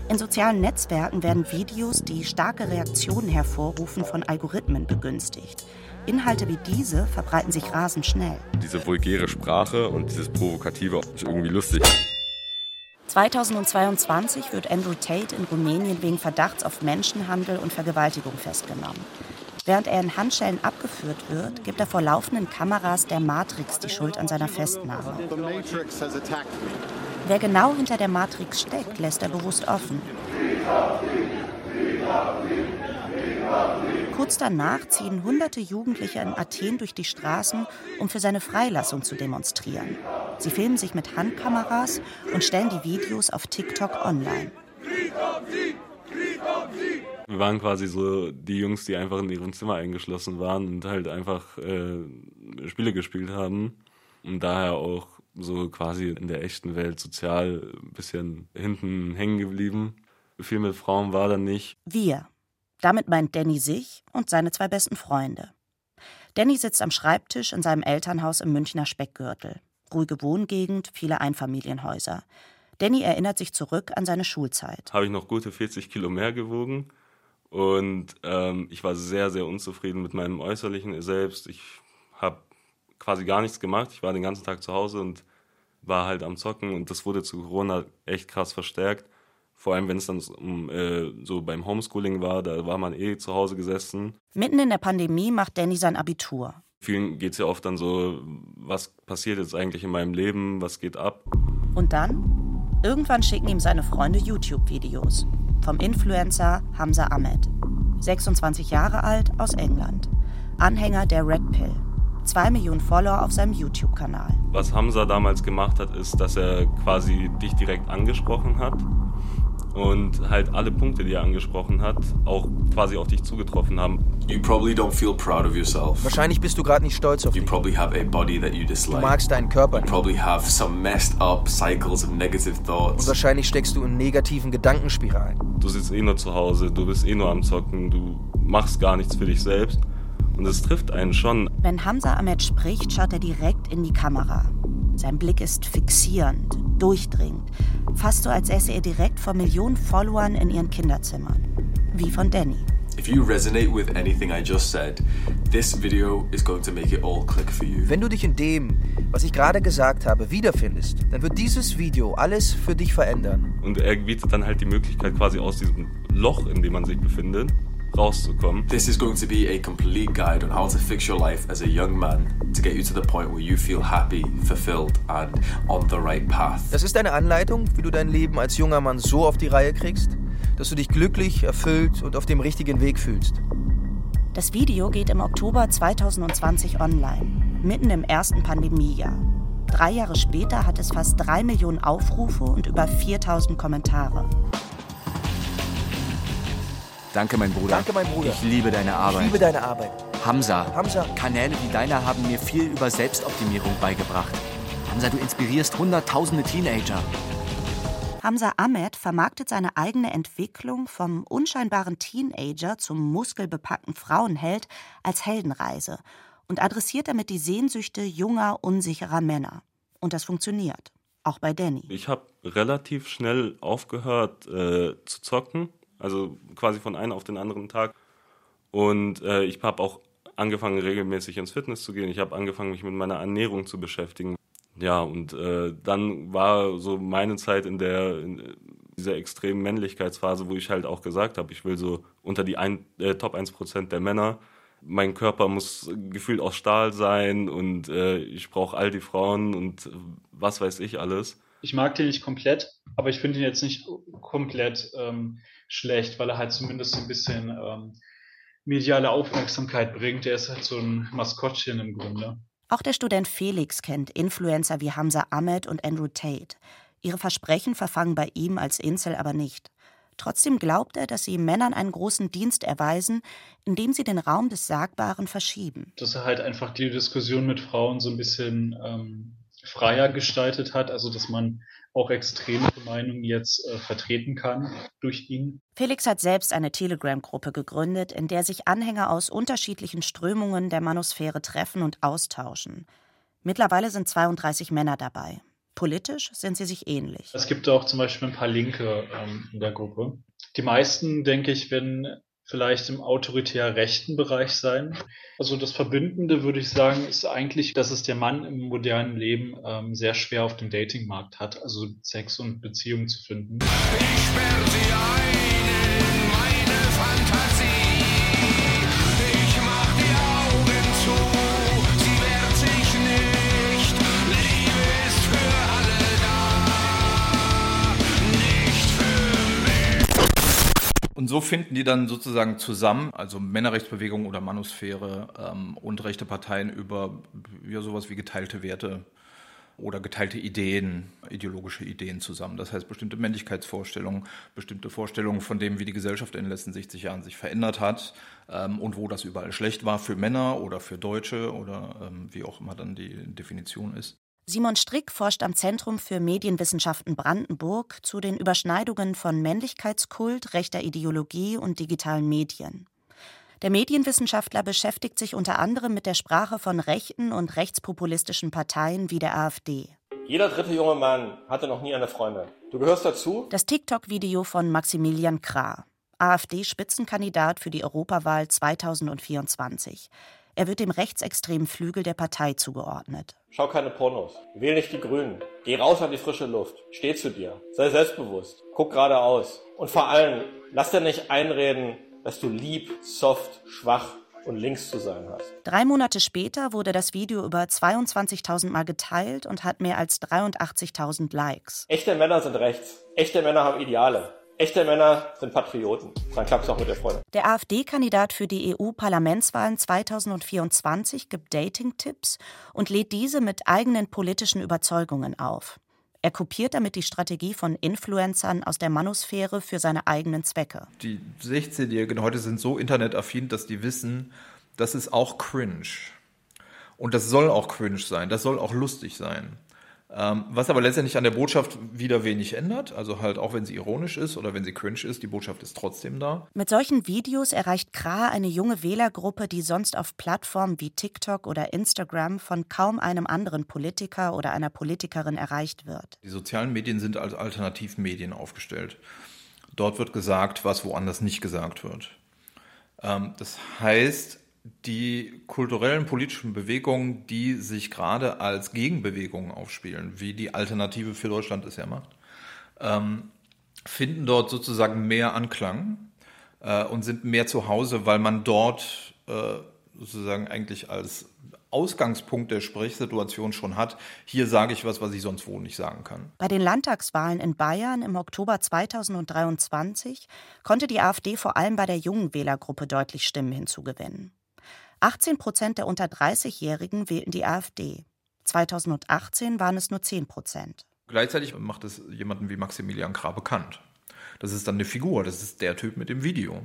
In sozialen Netzwerken werden Videos, die starke Reaktionen hervorrufen, von Algorithmen begünstigt. Inhalte wie diese verbreiten sich rasend schnell. Diese vulgäre Sprache und dieses Provokative ist irgendwie lustig. 2022 wird Andrew Tate in Rumänien wegen Verdachts auf Menschenhandel und Vergewaltigung festgenommen. Während er in Handschellen abgeführt wird, gibt er vor laufenden Kameras der Matrix die Schuld an seiner Festnahme. Wer genau hinter der Matrix steckt, lässt er bewusst offen. Kurz danach ziehen hunderte Jugendliche in Athen durch die Straßen, um für seine Freilassung zu demonstrieren. Sie filmen sich mit Handkameras und stellen die Videos auf TikTok online. Wir waren quasi so die Jungs, die einfach in ihrem Zimmer eingeschlossen waren und halt einfach äh, Spiele gespielt haben und daher auch so quasi in der echten Welt sozial ein bisschen hinten hängen geblieben. Viel mit Frauen war dann nicht. Wir, damit meint Danny sich und seine zwei besten Freunde. Danny sitzt am Schreibtisch in seinem Elternhaus im Münchner Speckgürtel. Ruhige Wohngegend, viele Einfamilienhäuser. Danny erinnert sich zurück an seine Schulzeit. Habe ich noch gute 40 Kilo mehr gewogen und ähm, ich war sehr, sehr unzufrieden mit meinem äußerlichen Selbst. Ich habe quasi gar nichts gemacht. Ich war den ganzen Tag zu Hause und war halt am Zocken und das wurde zu Corona echt krass verstärkt. Vor allem, wenn es dann um, äh, so beim Homeschooling war, da war man eh zu Hause gesessen. Mitten in der Pandemie macht Danny sein Abitur. Vielen geht es ja oft dann so, was passiert jetzt eigentlich in meinem Leben, was geht ab. Und dann? Irgendwann schicken ihm seine Freunde YouTube-Videos. Vom Influencer Hamza Ahmed. 26 Jahre alt, aus England. Anhänger der Red Pill. Zwei Millionen Follower auf seinem YouTube-Kanal. Was Hamza damals gemacht hat, ist, dass er quasi dich direkt angesprochen hat und halt alle Punkte, die er angesprochen hat, auch quasi auf dich zugetroffen haben. You probably don't feel proud of yourself. Wahrscheinlich bist du gerade nicht stolz auf you dich. probably have a body that you dislike. Du magst deinen Körper nicht. You probably have some messed up cycles of negative thoughts. Und wahrscheinlich steckst du in negativen Gedankenspiralen. Du sitzt eh nur zu Hause, du bist eh nur am Zocken, du machst gar nichts für dich selbst. Und es trifft einen schon. Wenn Hamza Ahmed spricht, schaut er direkt in die Kamera. Sein Blick ist fixierend, durchdringend, fast so, als säße er direkt vor Millionen Followern in ihren Kinderzimmern. Wie von Danny. If you resonate with anything I just said, this video is going to make it all click for you. Wenn du dich in dem, was ich gerade gesagt habe, wiederfindest, dann wird dieses Video alles für dich verändern. Und er bietet dann halt die Möglichkeit quasi aus diesem Loch, in dem man sich befindet, rauszukommen. This is going to be a complete guide on how to fix your life as a young man to get you to the point where you feel happy, fulfilled and on the right path. Das ist eine Anleitung, wie du dein Leben als junger Mann so auf die Reihe kriegst, dass du dich glücklich, erfüllt und auf dem richtigen Weg fühlst. Das Video geht im Oktober 2020 online, mitten im ersten Pandemiejahr. Drei Jahre später hat es fast drei Millionen Aufrufe und über 4000 Kommentare. Danke, mein Bruder. Danke, mein Bruder. Ich liebe deine Arbeit. Ich liebe deine Arbeit. Hamza. Hamza. Kanäle wie deiner haben mir viel über Selbstoptimierung beigebracht. Hamza, du inspirierst hunderttausende Teenager. Hamza Ahmed vermarktet seine eigene Entwicklung vom unscheinbaren Teenager zum muskelbepackten Frauenheld als Heldenreise und adressiert damit die Sehnsüchte junger, unsicherer Männer. Und das funktioniert. Auch bei Danny. Ich habe relativ schnell aufgehört äh, zu zocken also quasi von einem auf den anderen Tag. Und äh, ich habe auch angefangen, regelmäßig ins Fitness zu gehen. Ich habe angefangen, mich mit meiner Ernährung zu beschäftigen. Ja, und äh, dann war so meine Zeit in der in dieser extremen Männlichkeitsphase, wo ich halt auch gesagt habe, ich will so unter die ein, äh, Top 1% der Männer. Mein Körper muss gefühlt aus Stahl sein und äh, ich brauche all die Frauen und was weiß ich alles. Ich mag den nicht komplett, aber ich finde ihn jetzt nicht komplett ähm, schlecht, weil er halt zumindest so ein bisschen ähm, mediale Aufmerksamkeit bringt. Er ist halt so ein Maskottchen im Grunde. Auch der Student Felix kennt Influencer wie Hamza Ahmed und Andrew Tate. Ihre Versprechen verfangen bei ihm als Insel aber nicht. Trotzdem glaubt er, dass sie Männern einen großen Dienst erweisen, indem sie den Raum des Sagbaren verschieben. Dass er halt einfach die Diskussion mit Frauen so ein bisschen ähm, freier gestaltet hat, also dass man auch extreme Meinungen jetzt äh, vertreten kann durch ihn. Felix hat selbst eine Telegram-Gruppe gegründet, in der sich Anhänger aus unterschiedlichen Strömungen der Manosphäre treffen und austauschen. Mittlerweile sind 32 Männer dabei. Politisch sind sie sich ähnlich. Es gibt auch zum Beispiel ein paar Linke ähm, in der Gruppe. Die meisten, denke ich, werden vielleicht im autoritär rechten Bereich sein. Also das Verbündende, würde ich sagen, ist eigentlich, dass es der Mann im modernen Leben ähm, sehr schwer auf dem Datingmarkt hat, also Sex und Beziehungen zu finden. Ich sperre sie ein so finden die dann sozusagen zusammen, also Männerrechtsbewegung oder Manusphäre ähm, und rechte Parteien über ja, sowas wie geteilte Werte oder geteilte Ideen, ideologische Ideen zusammen. Das heißt, bestimmte Männlichkeitsvorstellungen, bestimmte Vorstellungen von dem, wie die Gesellschaft in den letzten 60 Jahren sich verändert hat ähm, und wo das überall schlecht war für Männer oder für Deutsche oder ähm, wie auch immer dann die Definition ist. Simon Strick forscht am Zentrum für Medienwissenschaften Brandenburg zu den Überschneidungen von Männlichkeitskult, rechter Ideologie und digitalen Medien. Der Medienwissenschaftler beschäftigt sich unter anderem mit der Sprache von rechten und rechtspopulistischen Parteien wie der AfD. Jeder dritte junge Mann hatte noch nie eine Freundin. Du gehörst dazu? Das TikTok-Video von Maximilian Krah, AfD-Spitzenkandidat für die Europawahl 2024. Er wird dem rechtsextremen Flügel der Partei zugeordnet. Schau keine Pornos. Wähl nicht die Grünen. Geh raus an die frische Luft. Steh zu dir. Sei selbstbewusst. Guck geradeaus. Und vor allem, lass dir nicht einreden, dass du lieb, soft, schwach und links zu sein hast. Drei Monate später wurde das Video über 22.000 Mal geteilt und hat mehr als 83.000 Likes. Echte Männer sind rechts. Echte Männer haben Ideale. Echte Männer sind Patrioten. Dann klappt es auch mit der Freundin. Der AfD-Kandidat für die EU-Parlamentswahlen 2024 gibt Dating-Tipps und lädt diese mit eigenen politischen Überzeugungen auf. Er kopiert damit die Strategie von Influencern aus der Manusphäre für seine eigenen Zwecke. Die 16-Jährigen heute sind so internetaffin, dass die wissen, das ist auch cringe. Und das soll auch cringe sein, das soll auch lustig sein. Ähm, was aber letztendlich an der Botschaft wieder wenig ändert. Also halt auch wenn sie ironisch ist oder wenn sie cringe ist, die Botschaft ist trotzdem da. Mit solchen Videos erreicht Kra eine junge Wählergruppe, die sonst auf Plattformen wie TikTok oder Instagram von kaum einem anderen Politiker oder einer Politikerin erreicht wird. Die sozialen Medien sind als Alternativmedien aufgestellt. Dort wird gesagt, was woanders nicht gesagt wird. Ähm, das heißt, die kulturellen politischen Bewegungen, die sich gerade als Gegenbewegungen aufspielen, wie die Alternative für Deutschland es ja macht, ähm, finden dort sozusagen mehr Anklang äh, und sind mehr zu Hause, weil man dort äh, sozusagen eigentlich als Ausgangspunkt der Sprechsituation schon hat. Hier sage ich was, was ich sonst wo nicht sagen kann. Bei den Landtagswahlen in Bayern im Oktober 2023 konnte die AfD vor allem bei der jungen Wählergruppe deutlich Stimmen hinzugewinnen. 18 Prozent der unter 30-Jährigen wählten die AfD. 2018 waren es nur 10 Prozent. Gleichzeitig macht es jemanden wie Maximilian Krah bekannt. Das ist dann eine Figur, das ist der Typ mit dem Video.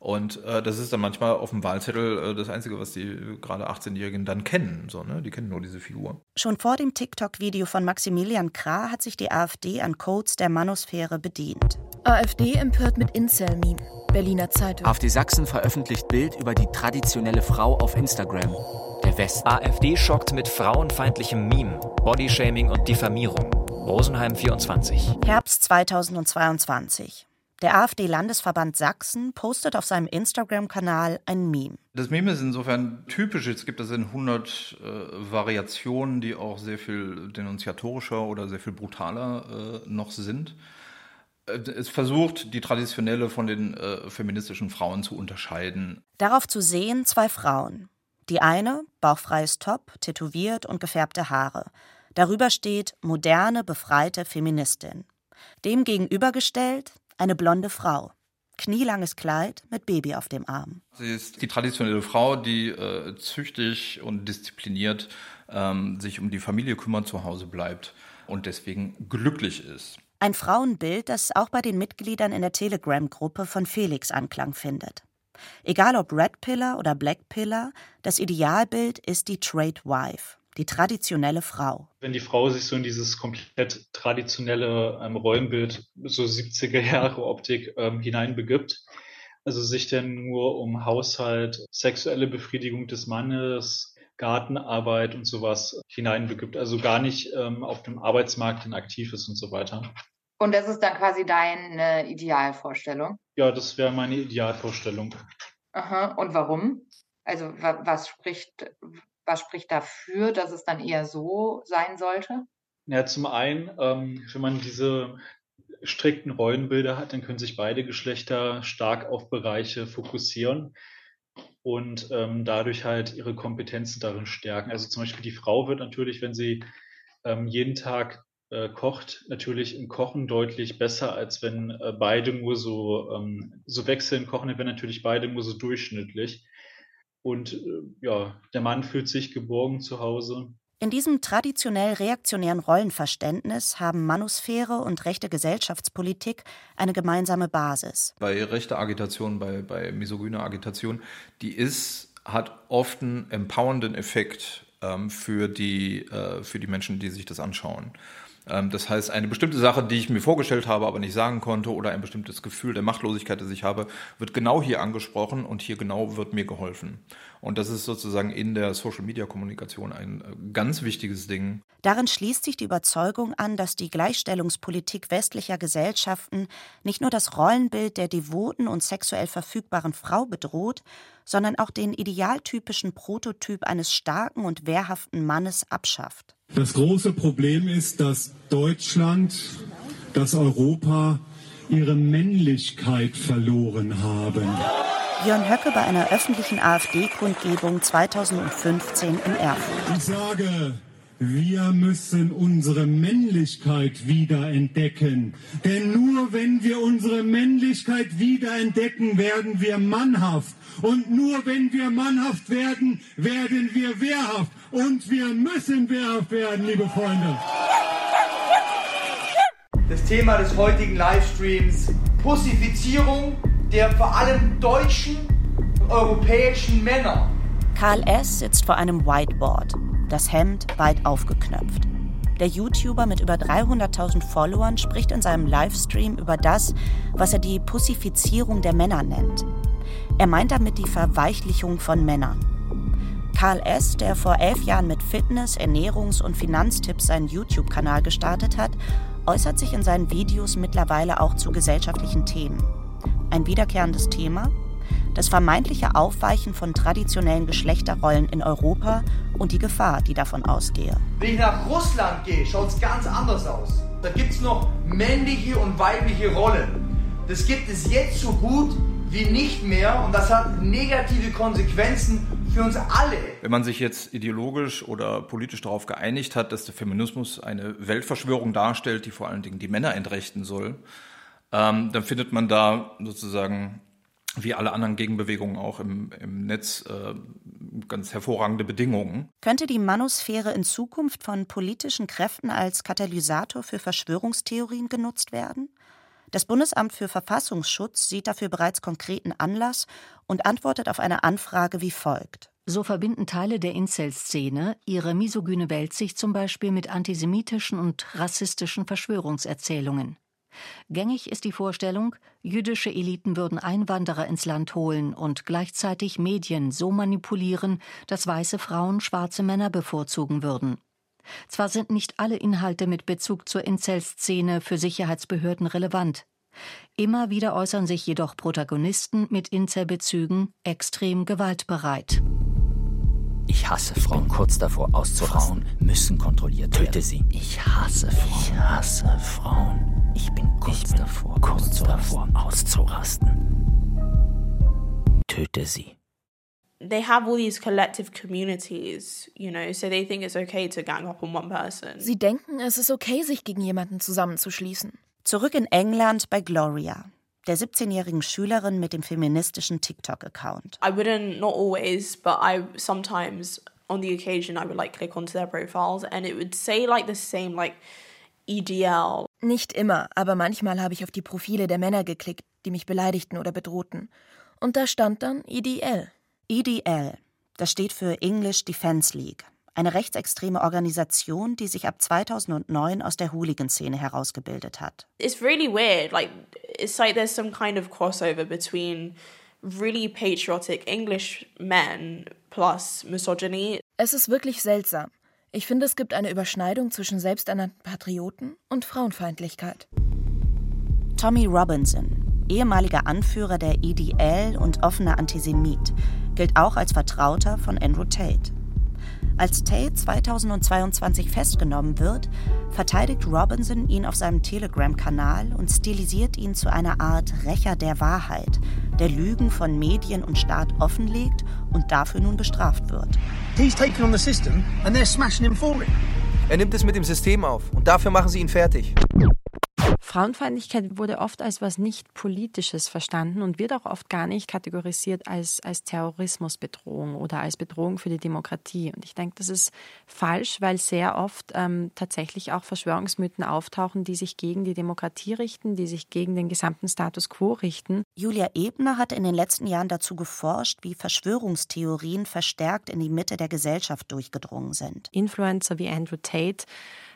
Und äh, das ist dann manchmal auf dem Wahlzettel äh, das Einzige, was die gerade 18-Jährigen dann kennen. So, ne? Die kennen nur diese Figur. Schon vor dem TikTok-Video von Maximilian Krah hat sich die AfD an Codes der Manosphäre bedient. AfD empört mit Incel-Meme. Berliner Zeitung. AfD Sachsen veröffentlicht Bild über die traditionelle Frau auf Instagram. Der West. AfD schockt mit frauenfeindlichem Meme, Bodyshaming und Diffamierung. Rosenheim 24. Herbst 2022. Der AfD-Landesverband Sachsen postet auf seinem Instagram-Kanal ein Meme. Das Meme ist insofern typisch. Es gibt das in 100 äh, Variationen, die auch sehr viel denunziatorischer oder sehr viel brutaler äh, noch sind. Äh, es versucht, die traditionelle von den äh, feministischen Frauen zu unterscheiden. Darauf zu sehen zwei Frauen. Die eine, bauchfreies Top, tätowiert und gefärbte Haare. Darüber steht moderne, befreite Feministin. Dem gegenübergestellt eine blonde Frau. Knielanges Kleid mit Baby auf dem Arm. Sie ist die traditionelle Frau, die äh, züchtig und diszipliniert ähm, sich um die Familie kümmert, zu Hause bleibt und deswegen glücklich ist. Ein Frauenbild, das auch bei den Mitgliedern in der Telegram-Gruppe von Felix Anklang findet. Egal ob Red Pillar oder Black Pillar, das Idealbild ist die Trade Wife die traditionelle Frau. Wenn die Frau sich so in dieses komplett traditionelle ähm, Rollenbild, so 70er Jahre Optik ähm, hineinbegibt, also sich denn nur um Haushalt, sexuelle Befriedigung des Mannes, Gartenarbeit und sowas hineinbegibt, also gar nicht ähm, auf dem Arbeitsmarkt dann aktiv ist und so weiter. Und das ist dann quasi deine Idealvorstellung? Ja, das wäre meine Idealvorstellung. Aha. Und warum? Also was spricht, was spricht dafür, dass es dann eher so sein sollte? Ja, zum einen, ähm, wenn man diese strikten Rollenbilder hat, dann können sich beide Geschlechter stark auf Bereiche fokussieren und ähm, dadurch halt ihre Kompetenzen darin stärken. Also zum Beispiel die Frau wird natürlich, wenn sie ähm, jeden Tag äh, kocht, natürlich im Kochen deutlich besser, als wenn äh, beide nur so, ähm, so wechseln. Kochen wenn natürlich beide nur so durchschnittlich. Und äh, ja, der Mann fühlt sich geborgen zu Hause. In diesem traditionell reaktionären Rollenverständnis haben Manusphäre und rechte Gesellschaftspolitik eine gemeinsame Basis. Bei rechter Agitation, bei, bei misogyner Agitation, die ist, hat oft einen empowernden Effekt ähm, für, die, äh, für die Menschen, die sich das anschauen. Ähm, das heißt, eine bestimmte Sache, die ich mir vorgestellt habe, aber nicht sagen konnte, oder ein bestimmtes Gefühl der Machtlosigkeit, das ich habe, wird genau hier angesprochen und hier genau wird mir geholfen. Und das ist sozusagen in der Social-Media-Kommunikation ein äh, ganz wichtiges Ding. Darin schließt sich die Überzeugung an, dass die Gleichstellungspolitik westlicher Gesellschaften nicht nur das Rollenbild der devoten und sexuell verfügbaren Frau bedroht, sondern auch den idealtypischen Prototyp eines starken und wehrhaften Mannes abschafft. Das große Problem ist, dass Deutschland, dass Europa ihre Männlichkeit verloren haben. Björn Höcke bei einer öffentlichen AfD-Kundgebung 2015 in Erfurt. Ich sage, wir müssen unsere Männlichkeit wiederentdecken. Denn nur wenn wir unsere Männlichkeit wiederentdecken, werden wir mannhaft. Und nur wenn wir mannhaft werden, werden wir wehrhaft. Und wir müssen wehrhaft werden, liebe Freunde. Das Thema des heutigen Livestreams, Pussifizierung der vor allem deutschen und europäischen Männer. Karl S. sitzt vor einem Whiteboard das Hemd weit aufgeknöpft. Der YouTuber mit über 300.000 Followern spricht in seinem Livestream über das, was er die Pussifizierung der Männer nennt. Er meint damit die Verweichlichung von Männern. Karl S., der vor elf Jahren mit Fitness-, Ernährungs- und Finanztipps seinen YouTube-Kanal gestartet hat, äußert sich in seinen Videos mittlerweile auch zu gesellschaftlichen Themen. Ein wiederkehrendes Thema? das vermeintliche Aufweichen von traditionellen Geschlechterrollen in Europa und die Gefahr, die davon ausgehe. Wenn ich nach Russland gehe, schaut es ganz anders aus. Da gibt es noch männliche und weibliche Rollen. Das gibt es jetzt so gut wie nicht mehr und das hat negative Konsequenzen für uns alle. Wenn man sich jetzt ideologisch oder politisch darauf geeinigt hat, dass der Feminismus eine Weltverschwörung darstellt, die vor allen Dingen die Männer entrechten soll, ähm, dann findet man da sozusagen wie alle anderen Gegenbewegungen auch im, im Netz äh, ganz hervorragende Bedingungen. Könnte die Manosphäre in Zukunft von politischen Kräften als Katalysator für Verschwörungstheorien genutzt werden? Das Bundesamt für Verfassungsschutz sieht dafür bereits konkreten Anlass und antwortet auf eine Anfrage wie folgt. So verbinden Teile der Incel-Szene ihre misogyne Weltsicht zum Beispiel mit antisemitischen und rassistischen Verschwörungserzählungen. Gängig ist die Vorstellung, jüdische Eliten würden Einwanderer ins Land holen und gleichzeitig Medien so manipulieren, dass weiße Frauen schwarze Männer bevorzugen würden. Zwar sind nicht alle Inhalte mit Bezug zur Incel-Szene für Sicherheitsbehörden relevant, Immer wieder äußern sich jedoch Protagonisten mit Inzelbezügen extrem gewaltbereit. Ich hasse Frauen. kurz davor auszurasten. Frauen müssen kontrolliert werden. Töte sie. Ich hasse Frauen. Ich hasse Frauen. Ich bin kurz ich bin davor, kurz davor auszurasten. Töte sie. They have all these collective communities, you know, so they think it's okay to gang up on one person. Sie denken, es ist okay, sich gegen jemanden zusammenzuschließen. Zurück in England bei Gloria, der 17-jährigen Schülerin mit dem feministischen TikTok-Account. I wouldn't, not always, but I sometimes, on the occasion, I would like click onto their profiles and it would say like the same, like EDL. Nicht immer, aber manchmal habe ich auf die Profile der Männer geklickt, die mich beleidigten oder bedrohten. Und da stand dann EDL. EDL, das steht für English Defense League eine rechtsextreme Organisation, die sich ab 2009 aus der Hooligan-Szene herausgebildet hat. It's really weird. Like it's like there's some kind of crossover between really patriotic English men plus misogyny. Es ist wirklich seltsam. Ich finde, es gibt eine Überschneidung zwischen selbsternannten Patrioten und Frauenfeindlichkeit. Tommy Robinson, ehemaliger Anführer der EDL und offener Antisemit, gilt auch als Vertrauter von Andrew Tate. Als Tate 2022 festgenommen wird, verteidigt Robinson ihn auf seinem Telegram-Kanal und stilisiert ihn zu einer Art Rächer der Wahrheit, der Lügen von Medien und Staat offenlegt und dafür nun bestraft wird. He's taken on the system and they're smashing him for it. Er nimmt es mit dem System auf und dafür machen sie ihn fertig. Frauenfeindlichkeit wurde oft als was nicht Politisches verstanden und wird auch oft gar nicht kategorisiert als, als Terrorismusbedrohung oder als Bedrohung für die Demokratie. Und ich denke, das ist falsch, weil sehr oft ähm, tatsächlich auch Verschwörungsmythen auftauchen, die sich gegen die Demokratie richten, die sich gegen den gesamten Status quo richten. Julia Ebner hat in den letzten Jahren dazu geforscht, wie Verschwörungstheorien verstärkt in die Mitte der Gesellschaft durchgedrungen sind. Influencer wie Andrew Tate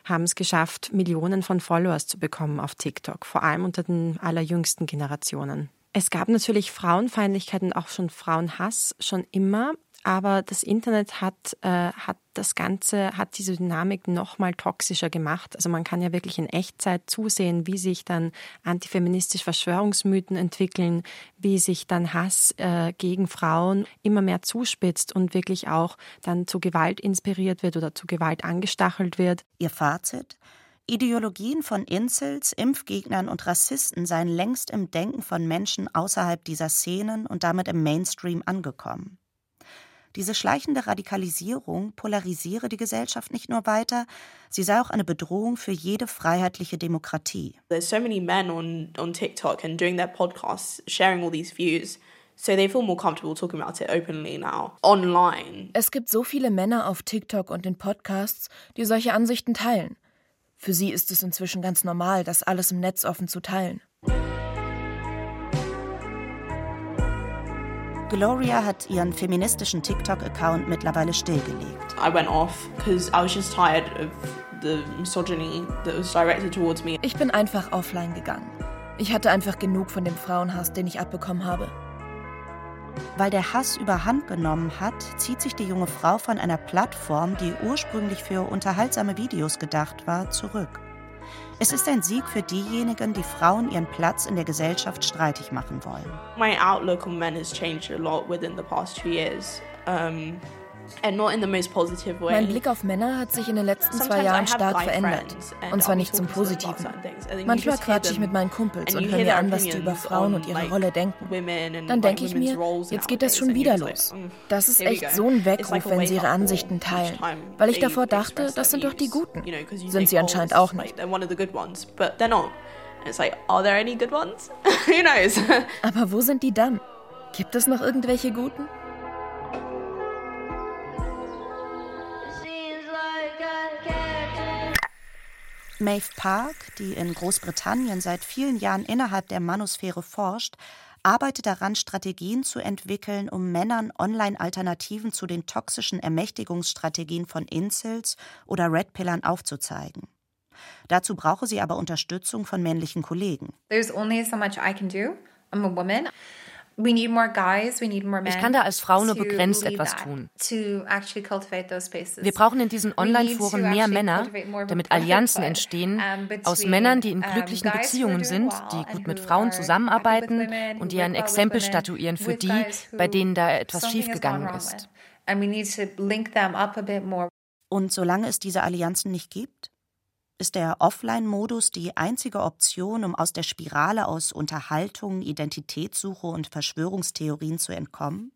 haben es geschafft, Millionen von Followers zu bekommen auf TikTok, vor allem unter den allerjüngsten Generationen. Es gab natürlich Frauenfeindlichkeit und auch schon Frauenhass schon immer, aber das Internet hat, äh, hat das Ganze, hat diese Dynamik noch mal toxischer gemacht. Also man kann ja wirklich in Echtzeit zusehen, wie sich dann antifeministische Verschwörungsmythen entwickeln, wie sich dann Hass äh, gegen Frauen immer mehr zuspitzt und wirklich auch dann zu Gewalt inspiriert wird oder zu Gewalt angestachelt wird. Ihr Fazit? Ideologien von Incels, Impfgegnern und Rassisten seien längst im Denken von Menschen außerhalb dieser Szenen und damit im Mainstream angekommen. Diese schleichende Radikalisierung polarisiere die Gesellschaft nicht nur weiter, sie sei auch eine Bedrohung für jede freiheitliche Demokratie. There's so many men on, on TikTok and doing their podcasts, sharing all these views. So they feel more comfortable talking about it openly now, online. Es gibt so viele Männer auf TikTok und in Podcasts, die solche Ansichten teilen. Für sie ist es inzwischen ganz normal, das alles im Netz offen zu teilen. Gloria hat ihren feministischen TikTok-Account mittlerweile stillgelegt. I went off because I was just tired of the misogyny that was directed towards me. Ich bin einfach offline gegangen. Ich hatte einfach genug von dem Frauenhass, den ich abbekommen habe. Weil der Hass überhand genommen hat, zieht sich die junge Frau von einer Plattform, die ursprünglich für unterhaltsame Videos gedacht war, zurück. Es ist ein Sieg für diejenigen, die Frauen ihren Platz in der Gesellschaft streitig machen wollen. My outlook on men has changed a lot within the past two years. Um, mein Blick auf Männer hat sich in den letzten zwei Jahren stark verändert. Und zwar nicht zum Positiven. Manchmal quatsche ich mit meinen Kumpels und höre mir an, was die über Frauen und ihre Rolle denken. Dann denke ich mir, jetzt geht das schon wieder los. Das ist echt so ein Weckruf, wenn sie ihre Ansichten teilen. Weil ich davor dachte, das sind doch die Guten. Sind sie anscheinend auch nicht. Aber wo sind die dann? Gibt es noch irgendwelche Guten? Maeve Park, die in Großbritannien seit vielen Jahren innerhalb der Manusphäre forscht, arbeitet daran, Strategien zu entwickeln, um Männern Online-Alternativen zu den toxischen Ermächtigungsstrategien von Incels oder Redpillern aufzuzeigen. Dazu brauche sie aber Unterstützung von männlichen Kollegen. There's only so much I can do. I'm a woman. Ich kann da als Frau nur begrenzt etwas tun. Wir brauchen in diesen Online-Foren mehr Männer, damit Allianzen entstehen aus Männern, die in glücklichen Beziehungen sind, die gut mit Frauen zusammenarbeiten und die ein Exempel statuieren für die, bei denen da etwas schiefgegangen ist. Und solange es diese Allianzen nicht gibt? Ist der Offline-Modus die einzige Option, um aus der Spirale aus Unterhaltung, Identitätssuche und Verschwörungstheorien zu entkommen?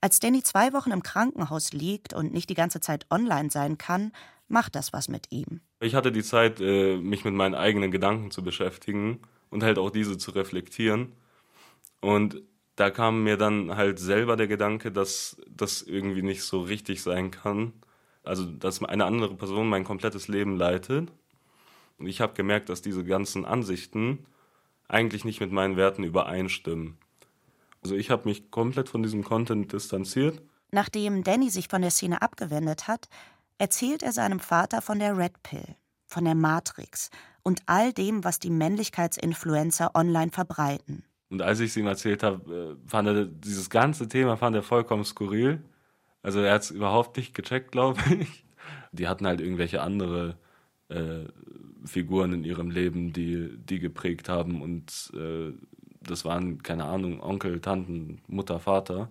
Als Danny zwei Wochen im Krankenhaus liegt und nicht die ganze Zeit online sein kann, macht das was mit ihm. Ich hatte die Zeit, äh, mich mit meinen eigenen Gedanken zu beschäftigen und halt auch diese zu reflektieren. Und da kam mir dann halt selber der Gedanke, dass das irgendwie nicht so richtig sein kann also dass eine andere Person mein komplettes Leben leitet. Und ich habe gemerkt, dass diese ganzen Ansichten eigentlich nicht mit meinen Werten übereinstimmen. Also ich habe mich komplett von diesem Content distanziert. Nachdem Danny sich von der Szene abgewendet hat, erzählt er seinem Vater von der Red Pill, von der Matrix und all dem, was die Männlichkeitsinfluencer online verbreiten. Und als ich es ihm erzählt habe, äh, fand er dieses ganze Thema fand er vollkommen skurril. Also er hat es überhaupt nicht gecheckt, glaube ich. Die hatten halt irgendwelche andere äh, Figuren in ihrem Leben, die die geprägt haben und äh, das waren, keine Ahnung, Onkel, Tanten, Mutter, Vater.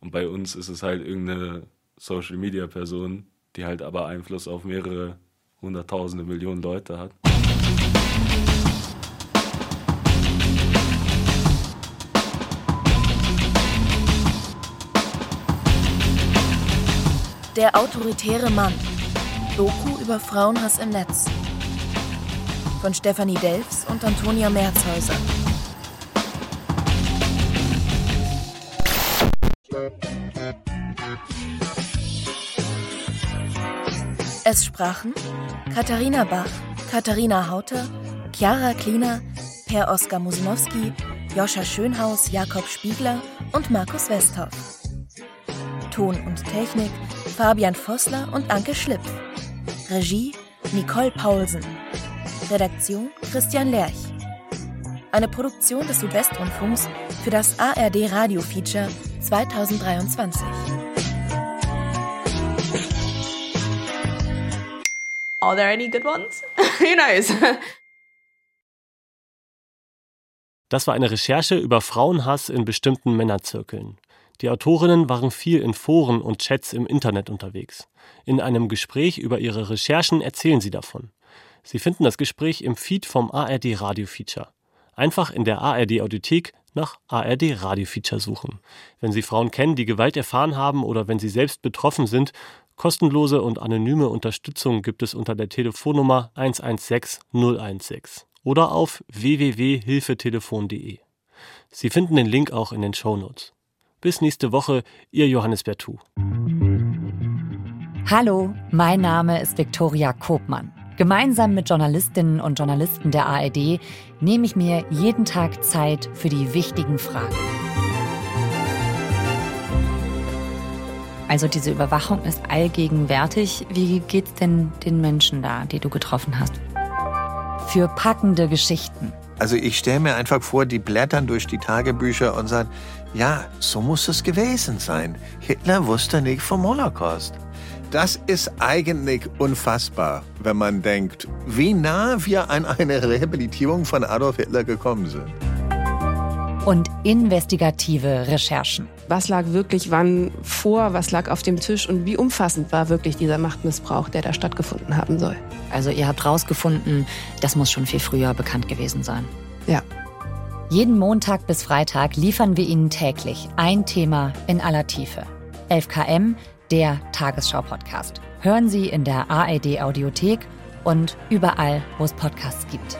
Und bei uns ist es halt irgendeine Social-Media-Person, die halt aber Einfluss auf mehrere hunderttausende Millionen Leute hat. Der autoritäre Mann. Doku über Frauenhass im Netz. Von Stefanie Delfs und Antonia Merzhäuser. Es sprachen Katharina Bach, Katharina Hauter, Chiara Kliener, Per Oskar Musinowski, Joscha Schönhaus, Jakob Spiegler und Markus Westhoff. Ton und Technik Fabian Vossler und Anke Schlipp. Regie Nicole Paulsen. Redaktion Christian Lerch. Eine Produktion des Südwestrundfunks für das ARD Radio Feature 2023. Are there any good ones? Who knows? Das war eine Recherche über Frauenhass in bestimmten Männerzirkeln. Die Autorinnen waren viel in Foren und Chats im Internet unterwegs. In einem Gespräch über ihre Recherchen erzählen sie davon. Sie finden das Gespräch im Feed vom ARD Radio Feature. Einfach in der ARD Audiothek nach ARD Radio Feature suchen. Wenn Sie Frauen kennen, die Gewalt erfahren haben oder wenn Sie selbst betroffen sind, kostenlose und anonyme Unterstützung gibt es unter der Telefonnummer 116 016 oder auf www.hilfetelefon.de. Sie finden den Link auch in den Shownotes. Bis nächste Woche, Ihr Johannes Bertou. Hallo, mein Name ist Viktoria Kobmann. Gemeinsam mit Journalistinnen und Journalisten der ARD nehme ich mir jeden Tag Zeit für die wichtigen Fragen. Also diese Überwachung ist allgegenwärtig. Wie geht's denn den Menschen da, die du getroffen hast? Für packende Geschichten. Also ich stelle mir einfach vor, die blättern durch die Tagebücher und sagen, ja, so muss es gewesen sein. Hitler wusste nicht vom Holocaust. Das ist eigentlich unfassbar, wenn man denkt, wie nah wir an eine Rehabilitierung von Adolf Hitler gekommen sind. Und investigative Recherchen. Was lag wirklich wann vor, was lag auf dem Tisch und wie umfassend war wirklich dieser Machtmissbrauch, der da stattgefunden haben soll. Also ihr habt rausgefunden, das muss schon viel früher bekannt gewesen sein. Ja. Jeden Montag bis Freitag liefern wir Ihnen täglich ein Thema in aller Tiefe. 11KM, der Tagesschau-Podcast. Hören Sie in der ARD Audiothek und überall, wo es Podcasts gibt.